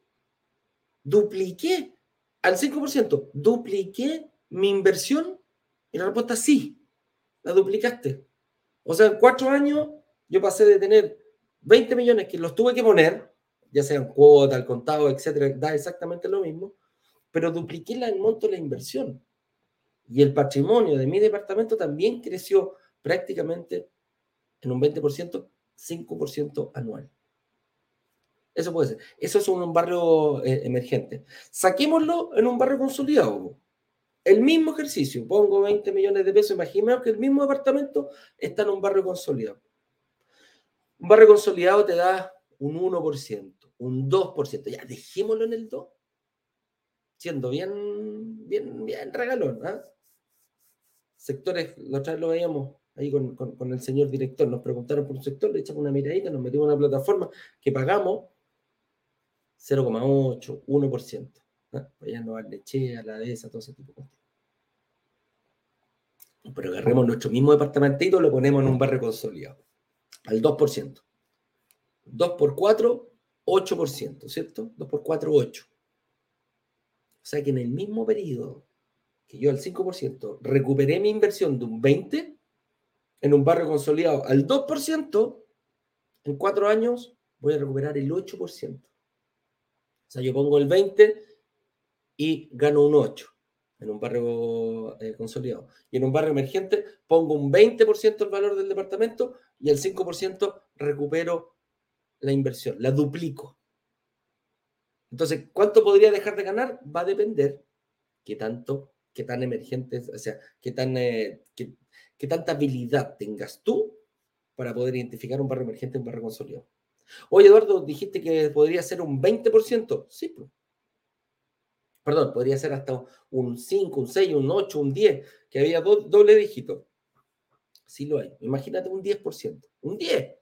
dupliqué al 5%, dupliqué mi inversión y la respuesta es sí, la duplicaste. O sea, en cuatro años yo pasé de tener 20 millones que los tuve que poner, ya sean cuota, al contado, etcétera, da exactamente lo mismo, pero dupliqué el monto de la inversión. Y el patrimonio de mi departamento también creció prácticamente en un 20%, 5% anual. Eso puede ser. Eso es un barrio eh, emergente. Saquémoslo en un barrio consolidado. El mismo ejercicio, pongo 20 millones de pesos, imaginaos que el mismo departamento está en un barrio consolidado. Un barrio consolidado te da un 1%, un 2%. Ya, dejémoslo en el 2. Siendo bien, bien, bien regalón. ¿ah? sectores, la otra vez lo veíamos ahí con, con, el señor director, nos preguntaron por un sector, le echamos una miradita, nos metimos en una plataforma que pagamos 0,8, 1%. ¿no? No leche, a la de esa, todo ese tipo de cosas. Pero agarremos nuestro mismo departamentito y lo ponemos en un barrio consolidado, al 2%. 2 por 4, 8%, ¿cierto? 2 por 4, 8. O sea que en el mismo periodo que yo al 5% recuperé mi inversión de un 20% en un barrio consolidado al 2%, en cuatro años voy a recuperar el 8%. O sea, yo pongo el 20 y gano un 8 en un barrio eh, consolidado. Y en un barrio emergente pongo un 20% el valor del departamento y el 5% recupero la inversión, la duplico. Entonces, ¿cuánto podría dejar de ganar? Va a depender qué tanto qué tan emergentes, o sea, qué, tan, eh, qué, tanta habilidad tengas tú para poder identificar un barrio emergente, un barrio consolidado. Oye, Eduardo, dijiste que podría ser un 20%. Sí. Perdón, podría ser hasta un 5, un 6, un 8, un 10, que había doble dígito. Sí lo hay. Imagínate un 10%. Un 10.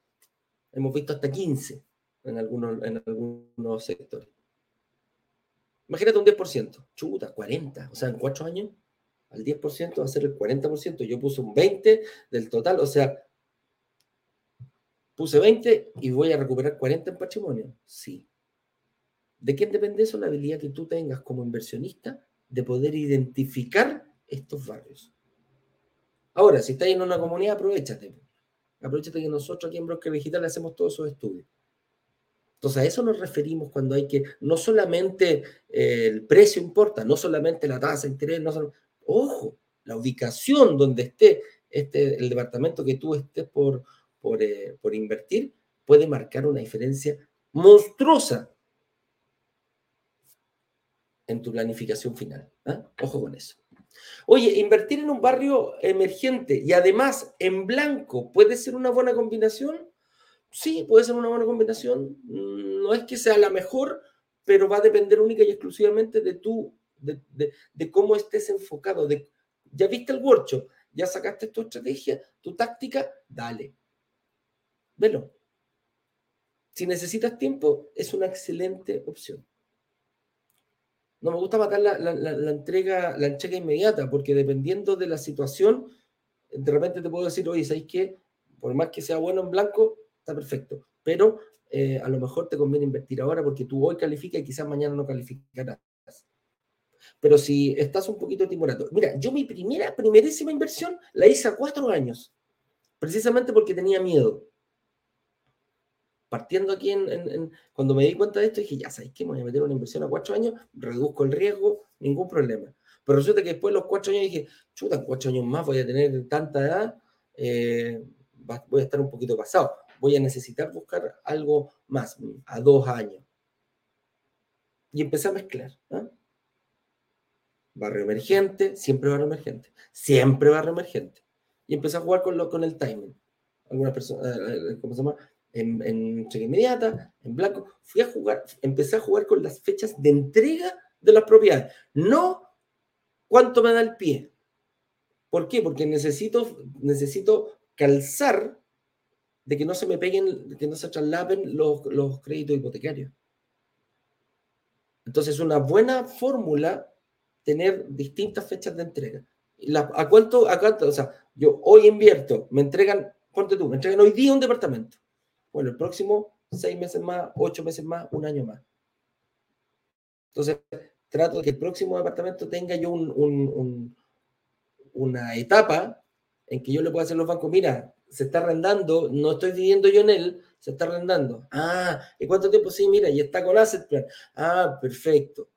Hemos visto hasta 15 en algunos, en algunos sectores. Imagínate un 10%, chuta, 40, o sea, en cuatro años, al 10% va a ser el 40%. Yo puse un 20 del total, o sea, puse 20 y voy a recuperar 40 en patrimonio. Sí. ¿De quién depende eso? La habilidad que tú tengas como inversionista de poder identificar estos barrios. Ahora, si estás en una comunidad, aprovechate. Aprovechate que nosotros aquí en Broker Digital hacemos todos esos estudios. Entonces a eso nos referimos cuando hay que, no solamente eh, el precio importa, no solamente la tasa de interés, no ojo, la ubicación donde esté este, el departamento que tú estés por, por, eh, por invertir puede marcar una diferencia monstruosa en tu planificación final. ¿ah? Ojo con eso. Oye, invertir en un barrio emergente y además en blanco puede ser una buena combinación. Sí, puede ser una buena combinación. No es que sea la mejor, pero va a depender única y exclusivamente de tú, de, cómo estés enfocado. De, ya viste el workshop, ya sacaste tu estrategia, tu táctica, dale. Velo. Si necesitas tiempo, es una excelente opción. No me gusta matar la, entrega, la entrega inmediata, porque dependiendo de la situación, de repente te puedo decir, oye, ¿sabes qué? Por más que sea bueno en blanco, está perfecto. Pero eh, a lo mejor te conviene invertir ahora porque tú hoy calificas y quizás mañana no calificarás. Pero si estás un poquito timorato, mira, yo mi primera, primerísima inversión la hice a cuatro años, precisamente porque tenía miedo. Partiendo aquí en, cuando me di cuenta de esto, dije, ya sabes que me voy a meter una inversión a cuatro años, reduzco el riesgo, ningún problema. Pero resulta que después de los cuatro años dije, chuta, cuatro años más voy a tener tanta edad, eh, voy a estar un poquito pasado voy a necesitar buscar algo más, a dos años. Y empecé a mezclar. ¿ah? barrio emergente, siempre barrio emergente, siempre barrio emergente. Y empecé a jugar con, lo, con el timing. Algunas personas, eh, eh, ¿cómo se llama? En, en cheque inmediata, en blanco. Fui a jugar, empecé a jugar con las fechas de entrega de las propiedades. No cuánto me da el pie. ¿Por qué? Porque necesito, necesito calzar de que no se me peguen, de que no se traslapen los, los créditos hipotecarios. Entonces, una buena fórmula tener distintas fechas de entrega. ¿A cuánto, a cuánto? O sea, yo hoy invierto, me entregan, ponte tú, me entregan hoy día un departamento. Bueno, el próximo seis meses más, ocho meses más, un año más. Entonces, trato de que el próximo departamento tenga yo un, una etapa en que yo le pueda hacer los bancos, mira, se está arrendando, no estoy viviendo yo en él, se está arrendando. Ah, ¿y cuánto tiempo? Sí, mira, y está con Asset Plan. Ah, perfecto.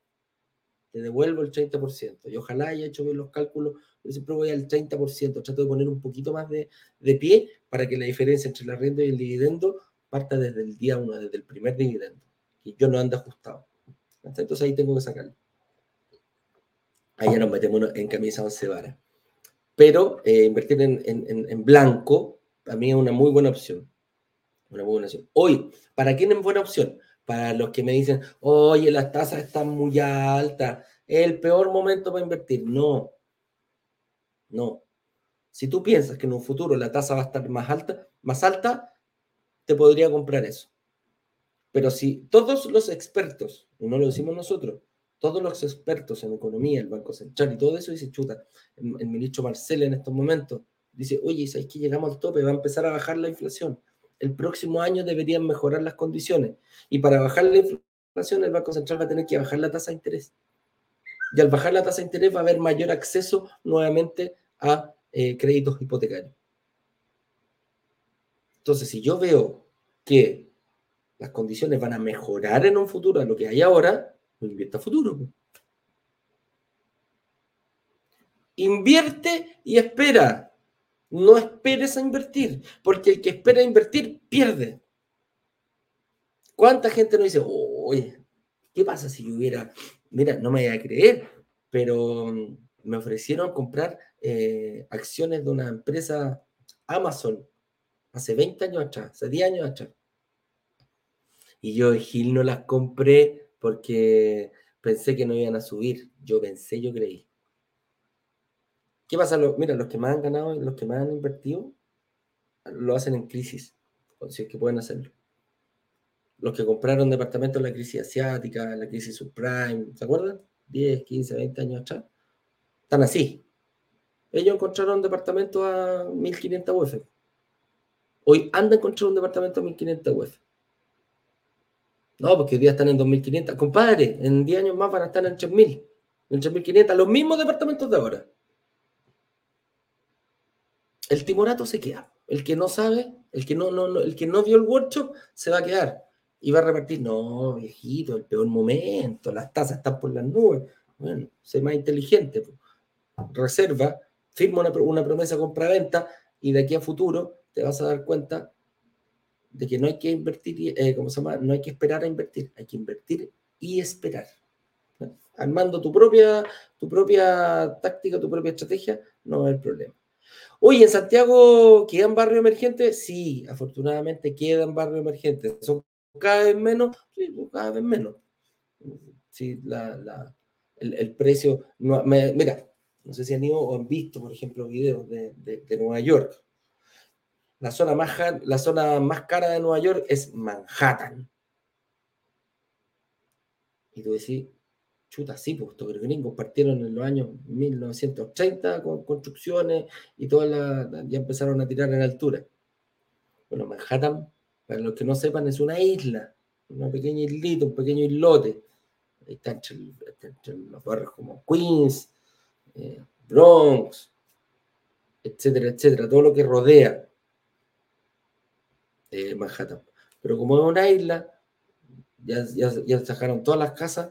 Te devuelvo el 30%. Y ojalá haya hecho bien los cálculos, yo siempre voy al 30%, trato de poner un poquito más de, de pie para que la diferencia entre el arriendo y el dividendo parta desde el día uno, desde el primer dividendo, y yo no ando ajustado. Entonces ahí tengo que sacarlo. Ahí ya nos metemos en camisa once varas. Pero eh, invertir en, en, en, blanco, a mí es una muy buena opción. Una muy buena opción. Hoy, ¿para quién es buena opción? Para los que me dicen, oye, las tasas están muy altas, es el peor momento para invertir. No, no. Si tú piensas que en un futuro la tasa va a estar más alta, más alta, te podría comprar eso. Pero si todos los expertos, y no lo decimos nosotros, todos los expertos en economía, el Banco Central y todo eso, dice, chuta, el, ministro Marcel en estos momentos dice, oye, ¿sabes que llegamos al tope? Va a empezar a bajar la inflación. El próximo año deberían mejorar las condiciones. Y para bajar la inflación, el Banco Central va a tener que bajar la tasa de interés. Y al bajar la tasa de interés va a haber mayor acceso nuevamente a eh, créditos hipotecarios. Entonces, si yo veo que las condiciones van a mejorar en un futuro a lo que hay ahora, invierta futuro. Invierte y espera. No esperes a invertir, porque el que espera a invertir pierde. ¿Cuánta gente no dice, oye, ¿qué pasa si yo hubiera, mira, no me voy a creer, pero me ofrecieron comprar eh, acciones de una empresa Amazon hace 20 años atrás, hace 10 años atrás. Y yo Gil no las compré porque pensé que no iban a subir. Yo pensé, yo creí. ¿Qué pasa? Mira, los que más han ganado, los que más han invertido, lo hacen en crisis, si es que pueden hacerlo. Los que compraron departamentos en la crisis asiática, en la crisis subprime, ¿se acuerdan? 10, 15, 20 años atrás. Están así. Ellos encontraron departamentos a 1500 UF. Hoy andan a encontrar un departamento a 1500 UF. No, porque hoy día están en 2.500. Compadre, en 10 años más van a estar en 3.000, en 3.500, los mismos departamentos de ahora. El timorato se queda. El que no sabe, el que no, no, el que no vio el workshop, se va a quedar. Y va a repartir, no, viejito, el peor momento, las tasas están por las nubes. Bueno, sé más inteligente. Reserva, firma una, una promesa compra-venta y de aquí a futuro te vas a dar cuenta de que no hay que invertir, eh, ¿cómo se llama? No hay que esperar a invertir, hay que invertir y esperar. Armando tu propia, tu propia táctica, tu propia estrategia, no va a problema. Oye, ¿en Santiago quedan barrios emergentes? Sí, afortunadamente quedan barrios emergentes. ¿Son cada vez menos? Sí, cada vez menos. Sí, la, el, precio... mira, no sé si han ido o han visto, por ejemplo, videos de, de Nueva York la zona, más, la zona más cara de Nueva York es Manhattan. Y tú decís, chuta, sí, pues estos gringos partieron en los años 1930 con construcciones y todas las, ya empezaron a tirar en altura. Bueno, Manhattan, para los que no sepan, es una isla, una pequeña islita, un pequeño islote. Ahí está entre, los barrios como Queens, eh, Bronx, etcétera, etcétera, todo lo que rodea eh, Manhattan. Pero como es una isla, ya, ya, sacaron todas las casas,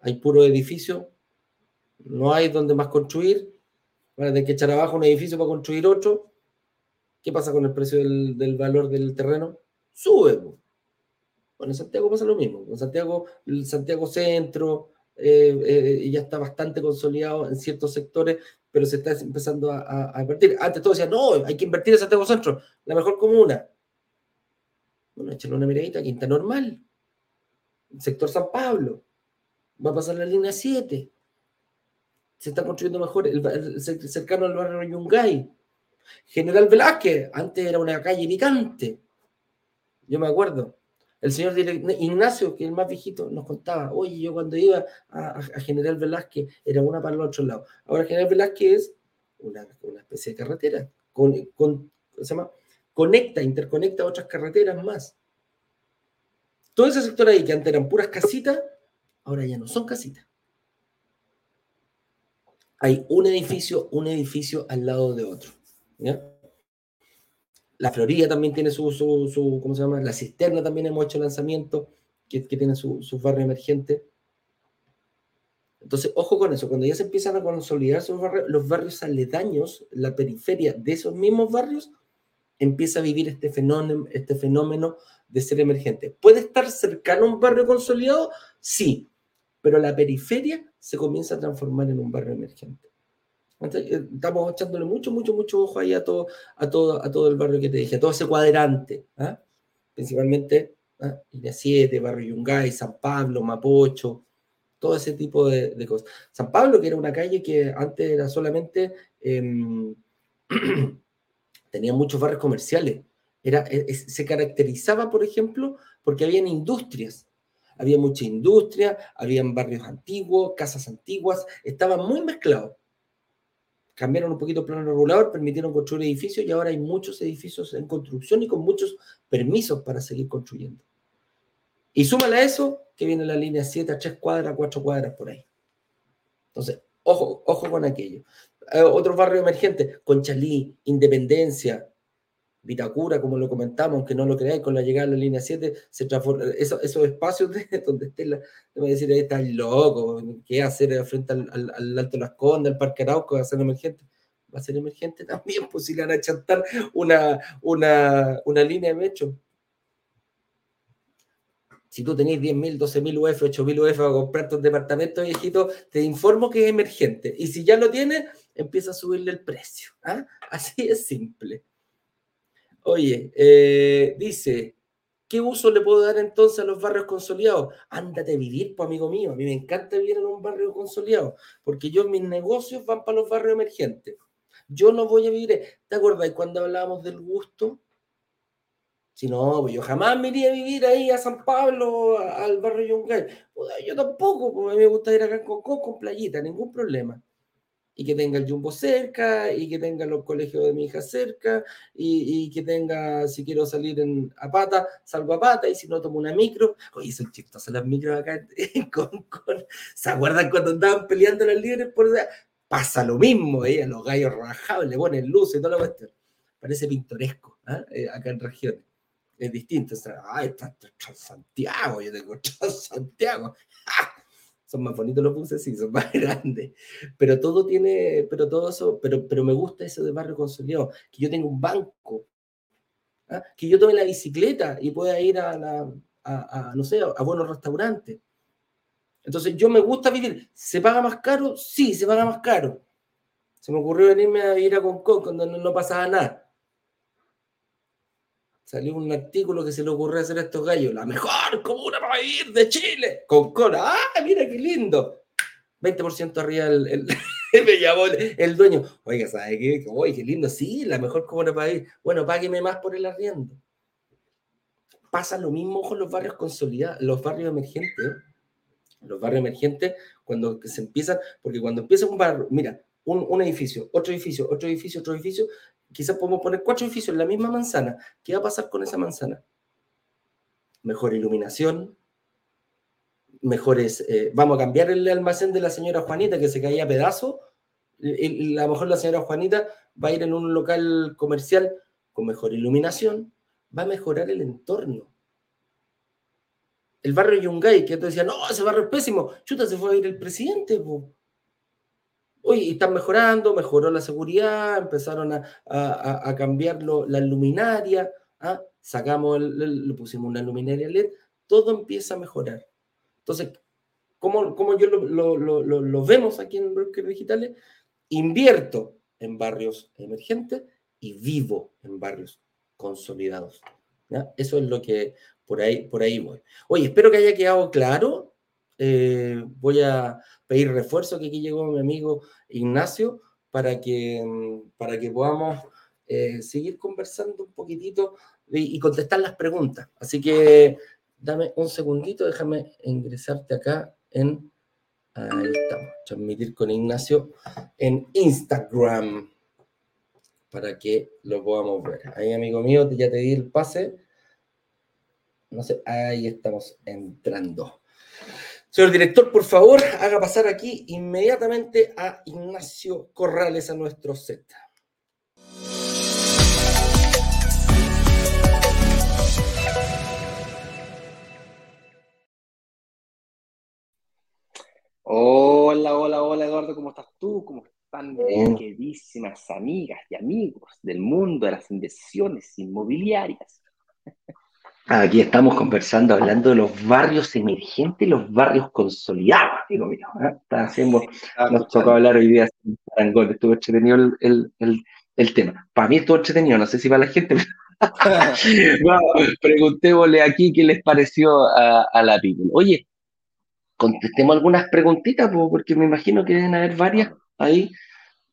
hay puro edificio, no hay donde más construir, van a tener que echar abajo un edificio para construir otro. ¿Qué pasa con el precio del, valor del terreno? Sube. Bueno, en Santiago pasa lo mismo. En Santiago, el Santiago Centro, ya está bastante consolidado en ciertos sectores, pero se está empezando a, invertir. Antes todos decían, no, hay que invertir en Santiago Centro, la mejor comuna. Bueno, échale una miradita, Quinta Normal, sector San Pablo, va a pasar la línea 7. Se está construyendo mejor, el, cercano al barrio Yungay. General Velázquez, antes era una calle picante. Yo me acuerdo. El señor Ignacio, que es el más viejito, nos contaba, oye, yo cuando iba a, General Velázquez era una para el otro lado. Ahora General Velázquez es una, especie de carretera. Con, se llama? Conecta, interconecta otras carreteras más. Todo ese sector ahí que antes eran puras casitas, ahora ya no son casitas. Hay un edificio, un edificio al lado de otro. La Florida también tiene su, su, ¿cómo se llama? La Cisterna también hemos hecho lanzamiento, que, que tiene sus su barrios emergentes. Entonces, ojo con eso, cuando ya se empiezan a consolidar los barrios aledaños, la periferia de esos mismos barrios, empieza a vivir este fenómeno, este fenómeno de ser emergente. ¿Puede estar cercano a un barrio consolidado? Sí, pero la periferia se comienza a transformar en un barrio emergente. Eh, estamos echándole mucho, mucho, mucho ojo ahí a todo, a todo, a todo el barrio que te dije, a todo ese cuadrante, ¿ah? principalmente ¿ah? 7, Barrio Yungay, San Pablo, Mapocho, todo ese tipo de, cosas. San Pablo, que era una calle que antes era solamente, em, tenía muchos barrios comerciales, era, e, se caracterizaba, por ejemplo, porque habían industrias, había mucha industria, habían barrios antiguos, casas antiguas, estaban muy mezclados cambiaron un poquito el plano regulador, permitieron construir edificios y ahora hay muchos edificios en construcción y con muchos permisos para seguir construyendo. Y súmale a eso que viene la línea 7 a 3 cuadras, 4 cuadras por ahí. Entonces, ojo, ojo con aquello. Eh, otros barrios emergentes, Conchalí, Independencia, Vitacura, como lo comentamos, aunque no lo creáis, con la llegada de la línea 7, se transforma, esos, espacios donde esté la, a decir, ahí está loco, ¿qué hacer frente al, al, Alto Las Condes, al Parque Arauco, va a ser emergente? Va a ser emergente también, pues si le van a chantar una, una, una línea de metro. Si tú tenés 10.000, 12.000 UF, 8.000 UF a comprar tu departamento viejito, te informo que es emergente. Y si ya lo tienes, empieza a subirle el precio. ¿ah? Así es simple. Oye, eh, dice, ¿qué uso le puedo dar entonces a los barrios consolidados? Ándate a vivir, amigo mío. A mí me encanta vivir en un barrio consolidado, porque yo mis negocios van para los barrios emergentes. Yo no voy a vivir. ¿Te acuerdas cuando hablábamos del gusto? Si no, pues yo jamás me iría a vivir ahí a San Pablo, al barrio Yungay. Yo tampoco, porque a mí me gusta ir en Coco con playita, ningún problema y que tenga el jumbo cerca, y que tenga los colegios de mi hija cerca, y, que tenga, si quiero salir a pata, salgo a pata, y si no tomo una micro. Oye, son chistosas las micros acá ¿Se acuerdan cuando andaban peleando las libres por Pasa lo mismo, ¿eh? los gallos rajados, le ponen luz y toda la cuestión. Parece pintoresco ¿ah? eh, acá en regiones. Es distinto. ah, está, Santiago, yo tengo Santiago. ¡Ah! Son más bonitos los buses, sí, son más grandes, pero todo tiene, pero todo eso, pero, pero me gusta eso de barrio consolidado, que yo tengo un banco, ¿ah? que yo tome la bicicleta y pueda ir a, a, no sé, a buenos restaurantes. Entonces, yo me gusta vivir. ¿Se paga más caro? Sí, se paga más caro. Se me ocurrió venirme a ir a Concón cuando no pasaba nada salió un artículo que se le ocurrió hacer a estos gallos, la mejor comuna para vivir de Chile, con cola. ¡Ah, mira qué lindo! 20% arriba el, me llamó el, dueño. Oiga, ¿sabe qué? Oye, qué lindo. Sí, la mejor comuna para vivir. Bueno, págueme más por el arriendo. Pasa lo mismo con los barrios consolidados, los barrios emergentes. Los barrios emergentes, cuando se empiezan, porque cuando empieza un barrio, mira, un, un edificio, otro edificio, otro edificio, otro edificio, Quizás podemos poner cuatro edificios en la misma manzana. ¿Qué va a pasar con esa manzana? Mejor iluminación, mejores. Eh, vamos a cambiar el almacén de la señora Juanita que se caía a pedazos. A lo mejor la señora Juanita va a ir en un local comercial con mejor iluminación, va a mejorar el entorno. El barrio Yungay, que tú decías, no, ese barrio es pésimo. Chuta, se fue a ir el presidente. Po. Oye, están mejorando, mejoró la seguridad, empezaron a, cambiar la luminaria, ¿ah? sacamos, le pusimos una luminaria LED, todo empieza a mejorar. Entonces, como, como yo lo, lo, lo, vemos aquí en Brokers Digitales, invierto en barrios emergentes y vivo en barrios consolidados. Eso es lo que por ahí, por ahí voy. Oye, espero que haya quedado claro. Eh, voy a pedir refuerzo, que aquí llegó mi amigo Ignacio, para que, para que podamos eh, seguir conversando un poquitito y, contestar las preguntas. Así que dame un segundito, déjame ingresarte acá en... Ahí estamos, transmitir con Ignacio en Instagram para que lo podamos ver. Ahí, amigo mío, ya te di el pase. No sé, ahí estamos entrando. Señor director, por favor, haga pasar aquí inmediatamente a Ignacio Corrales a nuestro set. Hola, hola, hola Eduardo, ¿cómo estás tú? ¿Cómo están mis queridísimas amigas y amigos del mundo de las inversiones inmobiliarias? Aquí estamos conversando, hablando de los barrios emergentes y los barrios consolidados, amigo mío. ¿eh? Está haciendo, nos tocó hablar hoy día Parangón, estuvo entretenido el, el, el, tema. Para mí estuvo entretenido, no sé si para la gente, pero preguntémosle aquí qué les pareció a, a la people. Oye, contestemos algunas preguntitas, porque me imagino que deben haber varias ahí.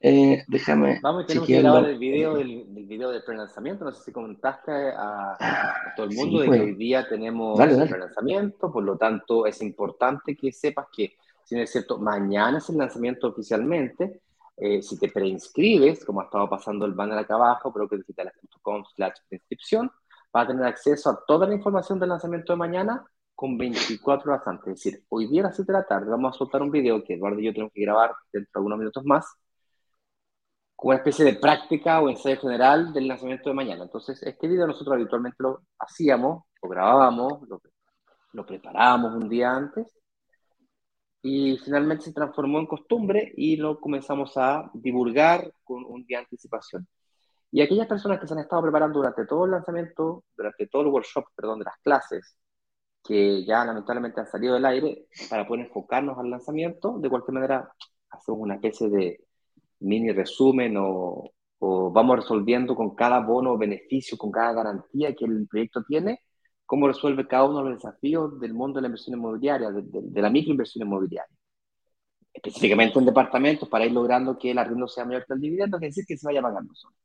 Eh, déjame. Vamos, a que grabar el video del, del video del prelanzamiento. No sé si comentaste a, todo el mundo de que pues. hoy día tenemos el prelanzamiento, por lo tanto es importante que sepas que, si no es cierto, mañana es el lanzamiento oficialmente. Eh, si te preinscribes, como ha estado pasando el banner acá abajo, brokerdigitales.com slash inscripción, vas a tener acceso a toda la información del lanzamiento de mañana con 24 horas antes. Es decir, hoy día a las 7 de la tarde vamos a soltar un video que Eduardo y yo tenemos que grabar dentro de algunos minutos más, con una especie de práctica o ensayo general del lanzamiento de mañana. Entonces, este video nosotros habitualmente lo hacíamos, lo grabábamos, lo, lo preparábamos un día antes, y finalmente se transformó en costumbre y lo comenzamos a divulgar con un día de anticipación. Y aquellas personas que se han estado preparando durante todo el lanzamiento, durante todo el workshop, perdón, de las clases, que ya lamentablemente han salido del aire para poder enfocarnos al lanzamiento. De cualquier manera, hacemos una especie de mini resumen o, o vamos resolviendo con cada bono o beneficio, con cada garantía que el proyecto tiene, cómo resuelve cada uno de los desafíos del mundo de la inversión inmobiliaria, de, de, la microinversión inmobiliaria. Específicamente en departamentos, para ir logrando que el arriendo sea mayor que el dividendo, es decir, que se vaya pagando solo.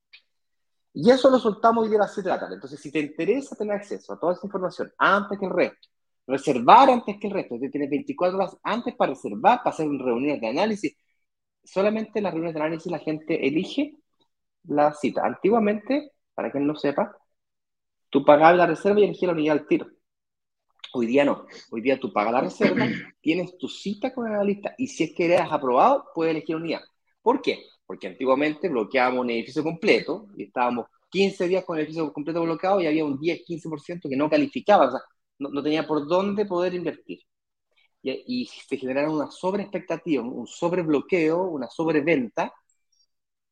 Y eso lo soltamos hoy día a las 7 de la tarde. Entonces, si te interesa tener acceso a toda esa información antes que el resto, reservar antes que el resto, usted tiene 24 horas antes para reservar, para hacer reuniones de análisis. Solamente en las reuniones de análisis la gente elige la cita. Antiguamente, para quien no sepa, tú pagabas la reserva y elegías la unidad al tiro. Hoy día no. Hoy día tú pagas la reserva, tienes tu cita con el analista y si es que eres aprobado, puedes elegir unidad. ¿Por qué? Porque antiguamente bloqueábamos un edificio completo y estábamos 15 días con el edificio completo bloqueado y había un 10-15% que no calificaba. O sea, no, tenía por dónde poder invertir. Y, se generaron una sobreexpectativa, un sobrebloqueo, una sobreventa,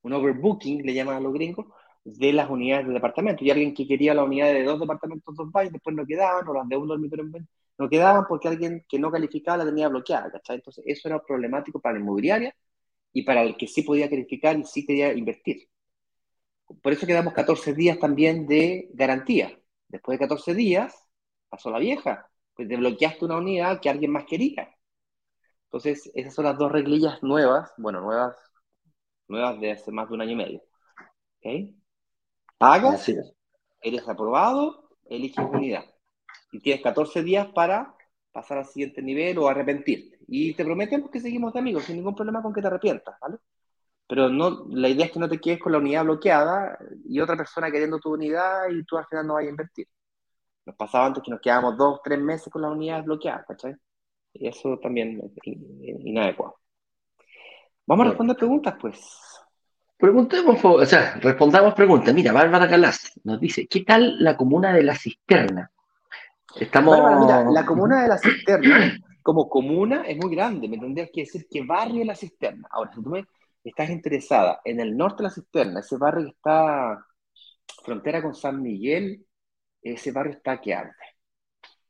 un overbooking, le llaman a los gringos, de las unidades de departamento. Y alguien que quería la unidad de dos departamentos, dos baños, después no quedaban, o las de un dormitorio no quedaban porque alguien que no calificaba la tenía bloqueada, Entonces, eso era problemático para la inmobiliaria y para el que sí podía calificar y sí quería invertir. Por eso quedamos 14 días también de garantía. Después de 14 días, pasó la vieja, pues desbloqueaste una unidad que alguien más quería. Entonces, esas son las dos reglillas nuevas, bueno, nuevas, nuevas de hace más de un año y medio. ¿Ok? Pagas, eres aprobado, eliges unidad. Y tienes 14 días para pasar al siguiente nivel o arrepentirte. Y te prometemos que seguimos de amigos, sin ningún problema con que te arrepientas, ¿vale? Pero no, la idea es que no te quedes con la unidad bloqueada y otra persona queriendo tu unidad y tú al final no vayas a invertir. Nos pasaba antes que nos quedábamos dos, tres meses con las unidades bloqueadas, ¿cachai? Y eso también es inadecuado. Vamos a responder preguntas, pues. Preguntemos, o sea, respondamos preguntas. Mira, Bárbara Galás nos dice, ¿qué tal la comuna de la cisterna? Estamos... mira, la comuna de la cisterna, como comuna, es muy grande. Me tendrías que decir qué barrio es la cisterna. Ahora, si tú me estás interesada en el norte de la cisterna, ese barrio que está frontera con San Miguel, ese barrio está que arde.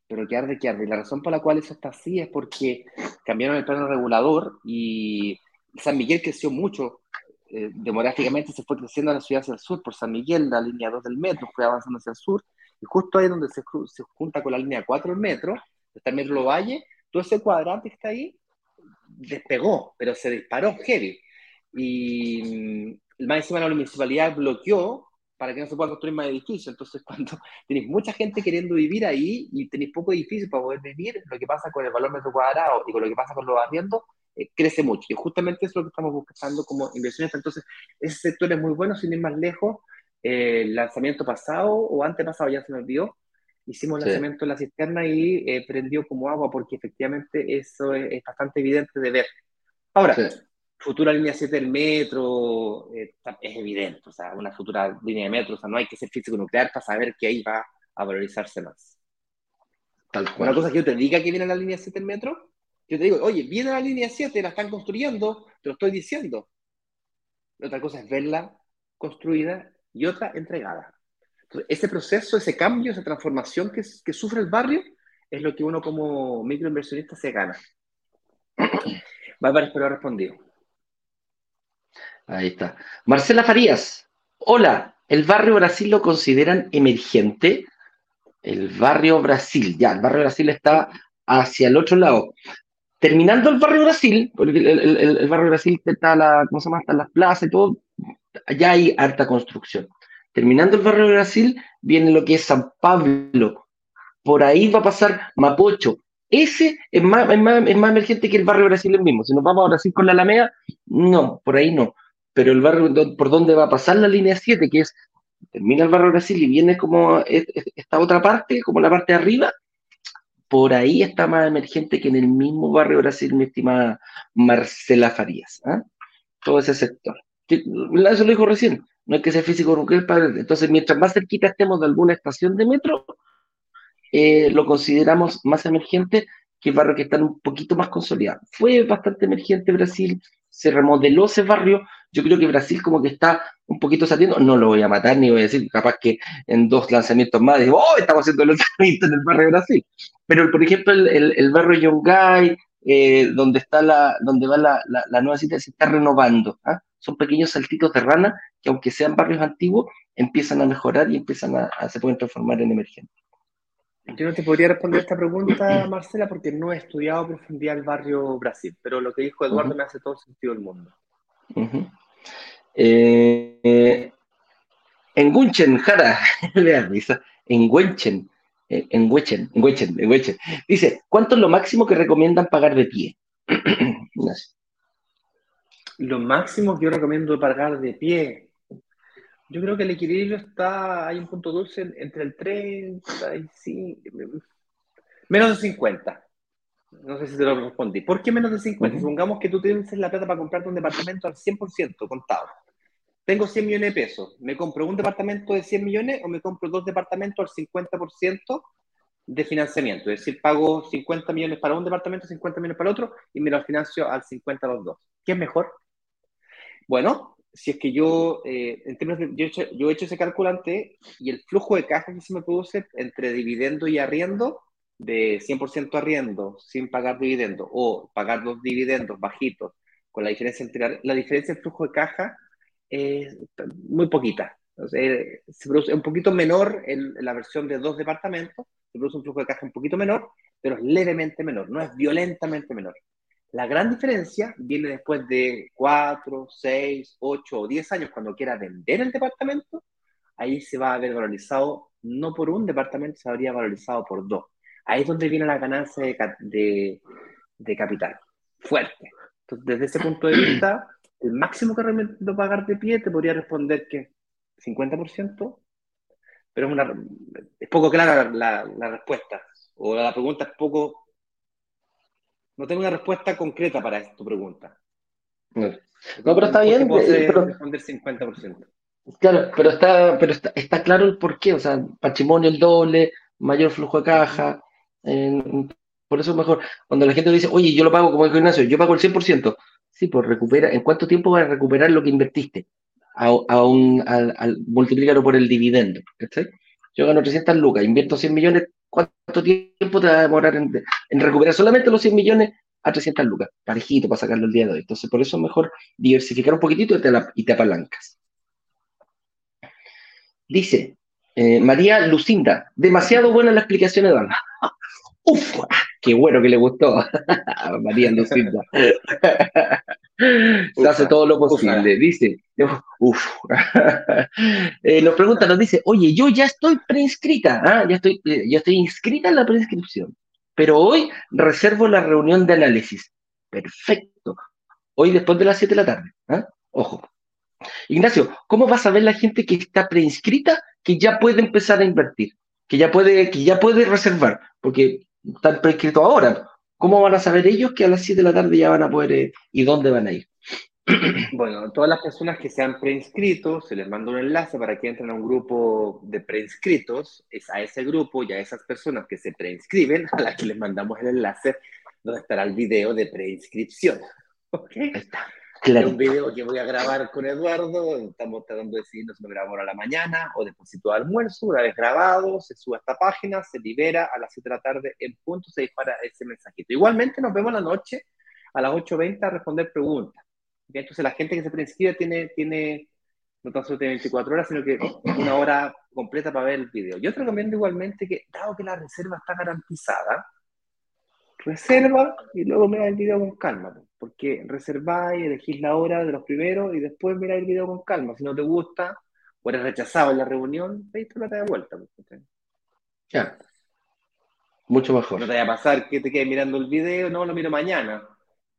pero que arde, que arde. Y la razón por la cual eso está así es porque cambiaron el plano regulador y San Miguel creció mucho. Eh, demográficamente se fue creciendo la ciudad hacia el sur por San Miguel, la línea 2 del metro fue avanzando hacia el sur, y justo ahí donde se, se junta con la línea 4 del metro, está el metro Valle, todo ese cuadrante que está ahí despegó, pero se disparó heavy. Y mm, más encima la municipalidad bloqueó para que no se pueda construir más edificios. Entonces, cuando tenéis mucha gente queriendo vivir ahí y tenéis poco edificio para poder vivir, lo que pasa con el valor metro cuadrado y con lo que pasa con los arriendos, eh, crece mucho. Y justamente eso es lo que estamos buscando como inversiones. Entonces, ese sector es muy bueno, sin ir más lejos. Eh, el lanzamiento pasado o antepasado, ya se me olvidó, hicimos el lanzamiento en la cisterna y eh, prendió como agua porque efectivamente eso es, bastante evidente de ver. Ahora, futura línea 7 del metro es evidente, o sea, una futura línea de metro, o sea, no hay que ser físico nuclear para saber que ahí va a valorizarse más. Tal cual. Una cosa que yo te diga que viene la línea 7 del metro, yo te digo, oye, viene la línea 7, la están construyendo, te lo estoy diciendo. otra cosa es verla construida y otra entregada. Entonces, ese proceso, ese cambio, esa transformación que, que sufre el barrio, es lo que uno como microinversionista se gana. Bárbara, espero haber respondido. Ahí está. Marcela Farías, hola, ¿el barrio Brasil lo consideran emergente? El barrio Brasil, ya, el barrio Brasil está hacia el otro lado terminando el barrio Brasil, porque el, barrio Brasil está la, ¿cómo se llama? Están las plazas y todo, allá hay harta construcción. Terminando el barrio Brasil, viene lo que es San Pablo. Por ahí va a pasar Mapocho. Ese es más, es más, es más emergente que el barrio Brasil el mismo. Si nos vamos a Brasil con la Alameda, no, por ahí no. Pero el barrio por donde va a pasar la línea 7, que es, termina el barrio Brasil y viene como esta otra parte, como la parte de arriba, por ahí está más emergente que en el mismo barrio Brasil, mi estimada Marcela Farías. ¿ah? Todo ese sector. Eso lo dijo recién, no hay que ser físico nuclear para... Entonces, mientras más cerquita estemos de alguna estación de metro, eh, lo consideramos más emergente que barrio que están un poquito más consolidado. Fue bastante emergente Brasil, se remodeló ese barrio. Yo creo que Brasil como que está un poquito saliendo, no lo voy a matar ni voy a decir, capaz que en dos lanzamientos más digo, oh, estamos haciendo el lanzamiento en el barrio de Brasil. Pero, por ejemplo, el, el, barrio Yongay, eh, donde, está la, donde va la, la, nueva cita, se está renovando. ¿ah? Son pequeños saltitos de rana que, aunque sean barrios antiguos, empiezan a mejorar y empiezan a, se pueden transformar en emergentes. Yo no te podría responder esta pregunta, Marcela, porque no he estudiado a profundidad el barrio Brasil, pero lo que dijo Eduardo me hace todo sentido del mundo. Eh, en Gunchen, Jara, le da en Gunchen, eh, en en Wechen, en Wechen. Dice, ¿cuánto es lo máximo que recomiendan pagar de pie? Lo máximo que yo recomiendo pagar de pie. Yo creo que el equilibrio está, hay un punto dulce entre el 30 y menos de 50. No sé si te lo respondí. ¿Por qué menos de 50? Supongamos que tú tienes la plata para comprarte un departamento al 100% contado tengo 100 millones de pesos, ¿me compro un departamento de 100 millones o me compro dos departamentos al 50% de financiamiento? Es decir, pago 50 millones para un departamento, 50 millones para otro y me lo financio al 50 los dos. ¿Qué es mejor? Bueno, si es que yo, eh, en términos de, yo, he hecho, yo he hecho ese calculante y el flujo de caja que se me produce entre dividendo y arriendo, de 100% arriendo sin pagar dividendo o pagar los dividendos bajitos con la diferencia entre la diferencia del flujo de caja es muy poquita. se produce un poquito menor en, la versión de dos departamentos, se produce un flujo de caja un poquito menor, pero es levemente menor, no es violentamente menor. La gran diferencia viene después de 4, 6, 8 o 10 años, cuando quiera vender el departamento, ahí se va a ver valorizado, no por un departamento, se habría valorizado por dos. Ahí es donde viene la ganancia de, de, de capital, fuerte. Entonces, desde ese punto de vista, el máximo que recomiendo pagar de pie te podría responder que 50%, pero es, una, es poco clara la, la, respuesta, o la pregunta es poco... No tengo una respuesta concreta para esta pregunta. No, pero está bien. Eh, responder 50%. Claro, pero está, pero está, está, claro el porqué, o sea, patrimonio el doble, mayor flujo de caja, por eso es mejor. Cuando la gente dice, oye, yo lo pago como el gimnasio, yo pago el 100%, Sí, pues recupera. ¿En cuánto tiempo vas a recuperar lo que invertiste? A, un, al, multiplícalo por el dividendo. ¿cachai? Yo gano 300 lucas, invierto 100 millones, ¿Cuánto tiempo te va a demorar en, recuperar solamente los 100 millones a 300 lucas? Parejito para sacarlo el día de hoy. Entonces, por eso es mejor diversificar un poquitito y te, apalancas. Dice eh, María Lucinda, demasiado buena la explicación Dana. Uf, qué bueno que le gustó. María Lucinda. Se hace todo lo posible. Dice, uf. Eh, nos pregunta, nos dice, oye, yo ya estoy preinscrita, ¿ah? ya, estoy, eh, ya estoy inscrita en la preinscripción, pero hoy reservo la reunión de análisis. Perfecto. Hoy después de las 7 de la tarde. ¿ah? Ojo. Ignacio, ¿cómo va a saber la gente que está preinscrita que ya puede empezar a invertir? Que ya puede, que ya puede reservar, porque están preinscritos ahora. ¿Cómo van a saber ellos que a las 7 de la tarde ya van a poder ir y dónde van a ir? Bueno, todas las personas que se han preinscrito, se les manda un enlace para que entren a un grupo de preinscritos. Es a ese grupo y a esas personas que se preinscriben a las que les mandamos el enlace donde estará el video de preinscripción. ¿Ok? Está. Claro. un video que voy a grabar con Eduardo, estamos tratando de decidir si lo grabo ahora a la mañana o después de almuerzo, una vez grabado, se sube a esta página, se libera a las 7 de la tarde en punto, se dispara ese mensajito. Igualmente nos vemos la noche a las 8.20 a responder preguntas. Entonces la gente que se preinscribe tiene, tiene no tan solo 24 horas, sino que una hora completa para ver el video. Yo te recomiendo igualmente que, dado que la reserva está garantizada, reserva y luego mira el video con calma, porque reserváis, elegís la hora de los primeros y después mira el video con calma. Si no te gusta o eres rechazado en la reunión, veis la de vuelta. Ya. Mucho mejor. No te vaya a pasar que te quedes mirando el video, no, lo miro mañana.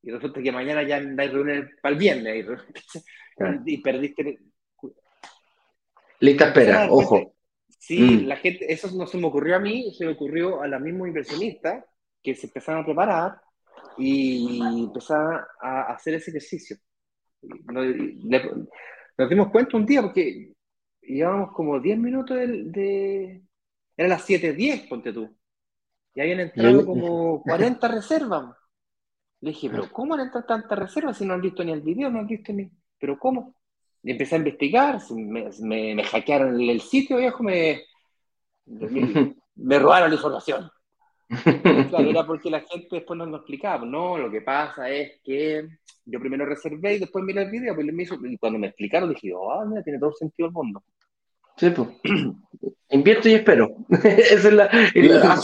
Y resulta que mañana ya hay reuniones para el viernes y, perdiste. Lista espera, ojo. Sí, mm. la gente, eso no se me ocurrió a mí, se me ocurrió a la misma inversionista que se empezaron a preparar y empezaron a hacer ese ejercicio. Nos, dimos cuenta un día porque llevábamos como 10 minutos de, de Era las 7.10, ponte tú. Y habían entrado como 40 reservas. Le dije, pero ¿cómo han entrado tantas reservas si no han visto ni el video, no han visto ni... ¿Pero cómo? Y empecé a investigar, me, me, hackearon el, sitio, viejo, me, me robaron la información. Claro, era porque la gente después nos lo explicaba. No, lo que pasa es que yo primero reservé y después miré el video. Pues me hizo, y cuando me explicaron dije, oh, mira, tiene todo sentido el mundo. Sí, pues. Invierto y espero. Esa es la,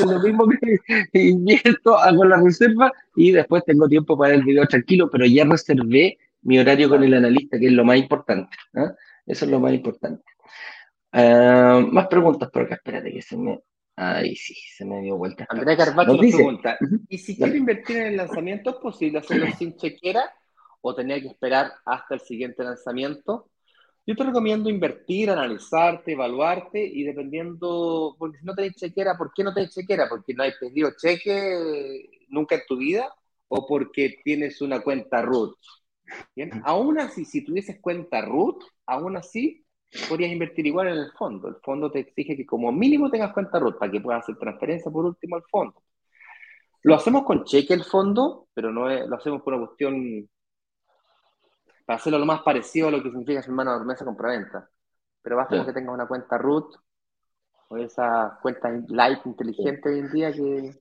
lo mismo que invierto, hago la reserva y después tengo tiempo para el video tranquilo, pero ya reservé mi horario con el analista, que es lo más importante. ¿ah? Eso es lo más importante. Ah, más preguntas por acá, espérate que se me Ay, sí, se me dio vuelta. Andrea Carvalho nos, pregunta, ¿y si quiero invertir en el lanzamiento, es posible hacerlo sin chequera o tenía que esperar hasta el siguiente lanzamiento? Yo te recomiendo invertir, analizarte, evaluarte y dependiendo, porque si no tenés chequera, ¿por qué no tenés chequera? ¿Porque no hay pedido cheque nunca en tu vida o porque tienes una cuenta root? Bien, aún así, si tuvieses cuenta root, aún así podrías invertir igual en el fondo. El fondo te exige que como mínimo tengas cuenta RUT para que puedas hacer transferencia por último al fondo. Lo hacemos con cheque el fondo, pero no lo hacemos por una cuestión para hacerlo lo más parecido a lo que significa hermano de mesa compraventa. Pero basta que tengas una cuenta root o esa cuenta light inteligente hoy en día que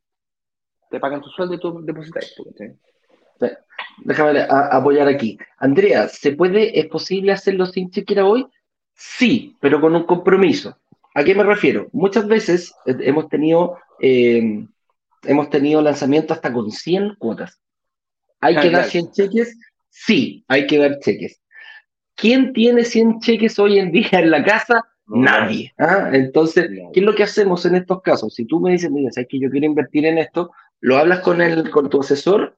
te pagan tu sueldo y tú depositas. Déjame apoyar aquí. Andrea, ¿se puede, es posible hacerlo sin chequera hoy? Sí, pero con un compromiso. ¿A qué me refiero? Muchas veces eh, hemos tenido, eh, hemos tenido lanzamiento hasta con 100 cuotas. ¿Hay que dar 100 cheques? Sí, hay que dar cheques. ¿Quién tiene 100 cheques hoy en día en la casa? Nadie. ¿ah? Entonces, ¿qué es lo que hacemos en estos casos? Si tú me dices, mira, sabes que yo quiero invertir en esto, lo hablas con, el, con tu asesor,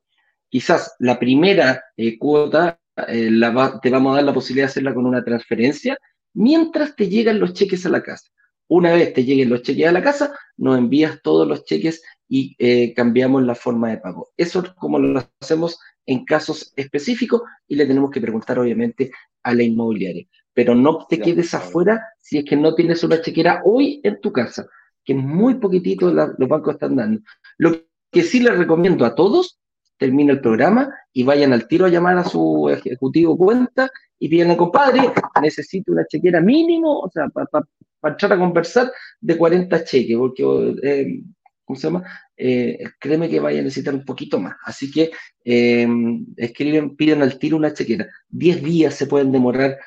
quizás la primera eh, cuota te vamos a dar la posibilidad de hacerla con una transferencia mientras te llegan los cheques a la casa. Una vez te lleguen los cheques a la casa, nos envías todos los cheques y eh, cambiamos la forma de pago. Eso es como lo hacemos en casos específicos y le tenemos que preguntar obviamente a la inmobiliaria. Pero no te quedes afuera si es que no tienes una chequera hoy en tu casa, que muy poquitito los bancos están dando. Lo que sí les recomiendo a todos, termina el programa y vayan al tiro a llamar a su ejecutivo cuenta y pídanle, compadre, necesito una chequera mínimo, o sea, para entrar a conversar de 40 cheques, porque eh, ¿cómo se llama? Eh, créeme que vaya a necesitar un poquito más. Así que em, escriben, piden al tiro una chequera. Diez días se pueden demorar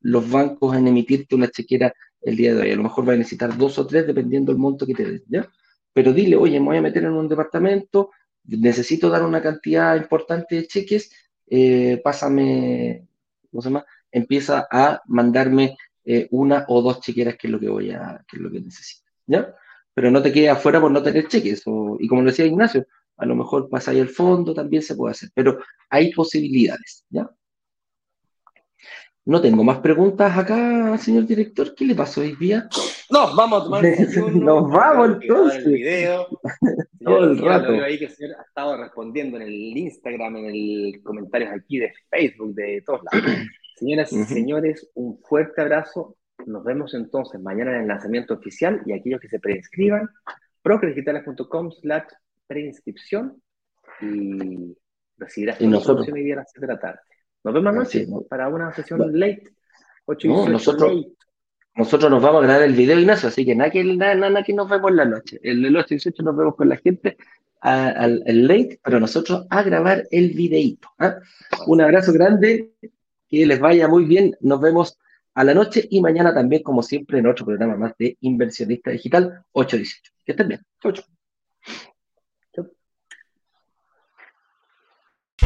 los bancos en emitirte una chequera el día de hoy. A lo mejor va a necesitar dos o tres dependiendo del monto que te den, ¿ya? Pero dile, oye, me voy a meter en un departamento, necesito dar una cantidad importante de cheques, eh, pásame, ¿cómo se llama? Empieza a mandarme eh, una o dos chequeras que es lo que voy a, que es lo que necesito, ¿ya? Pero no te quedes afuera por no tener cheques. y como decía Ignacio, a lo mejor pasáis al fondo, también se puede hacer, pero hay posibilidades, ¿ya? No tengo más preguntas acá, señor director. ¿Qué le pasó hoy día? Nos vamos a tomar Nos vamos entonces. El video. Todo el rato. ahí que el señor ha estado respondiendo en el Instagram, en el comentarios aquí de Facebook, de todos lados. Señoras y señores, un fuerte abrazo. Nos vemos entonces mañana en el lanzamiento oficial y aquellos que se preinscriban, procredigitales.com slash preinscripción y recibirás información hoy día a las 7 de la tarde. Nos vemos anoche para una sesión late. 8 no, nosotros, nosotros nos vamos a grabar el video, Ignacio, así que nada que, nada, que nos vemos la noche. El del 8 y 18 nos vemos con la gente al late, pero nosotros a grabar el videito. ¿ah? Un abrazo grande, que les vaya muy bien. Nos vemos a la noche y mañana también, como siempre, en otro programa más de Inversionista Digital 818. Que estén bien. Chau, chau.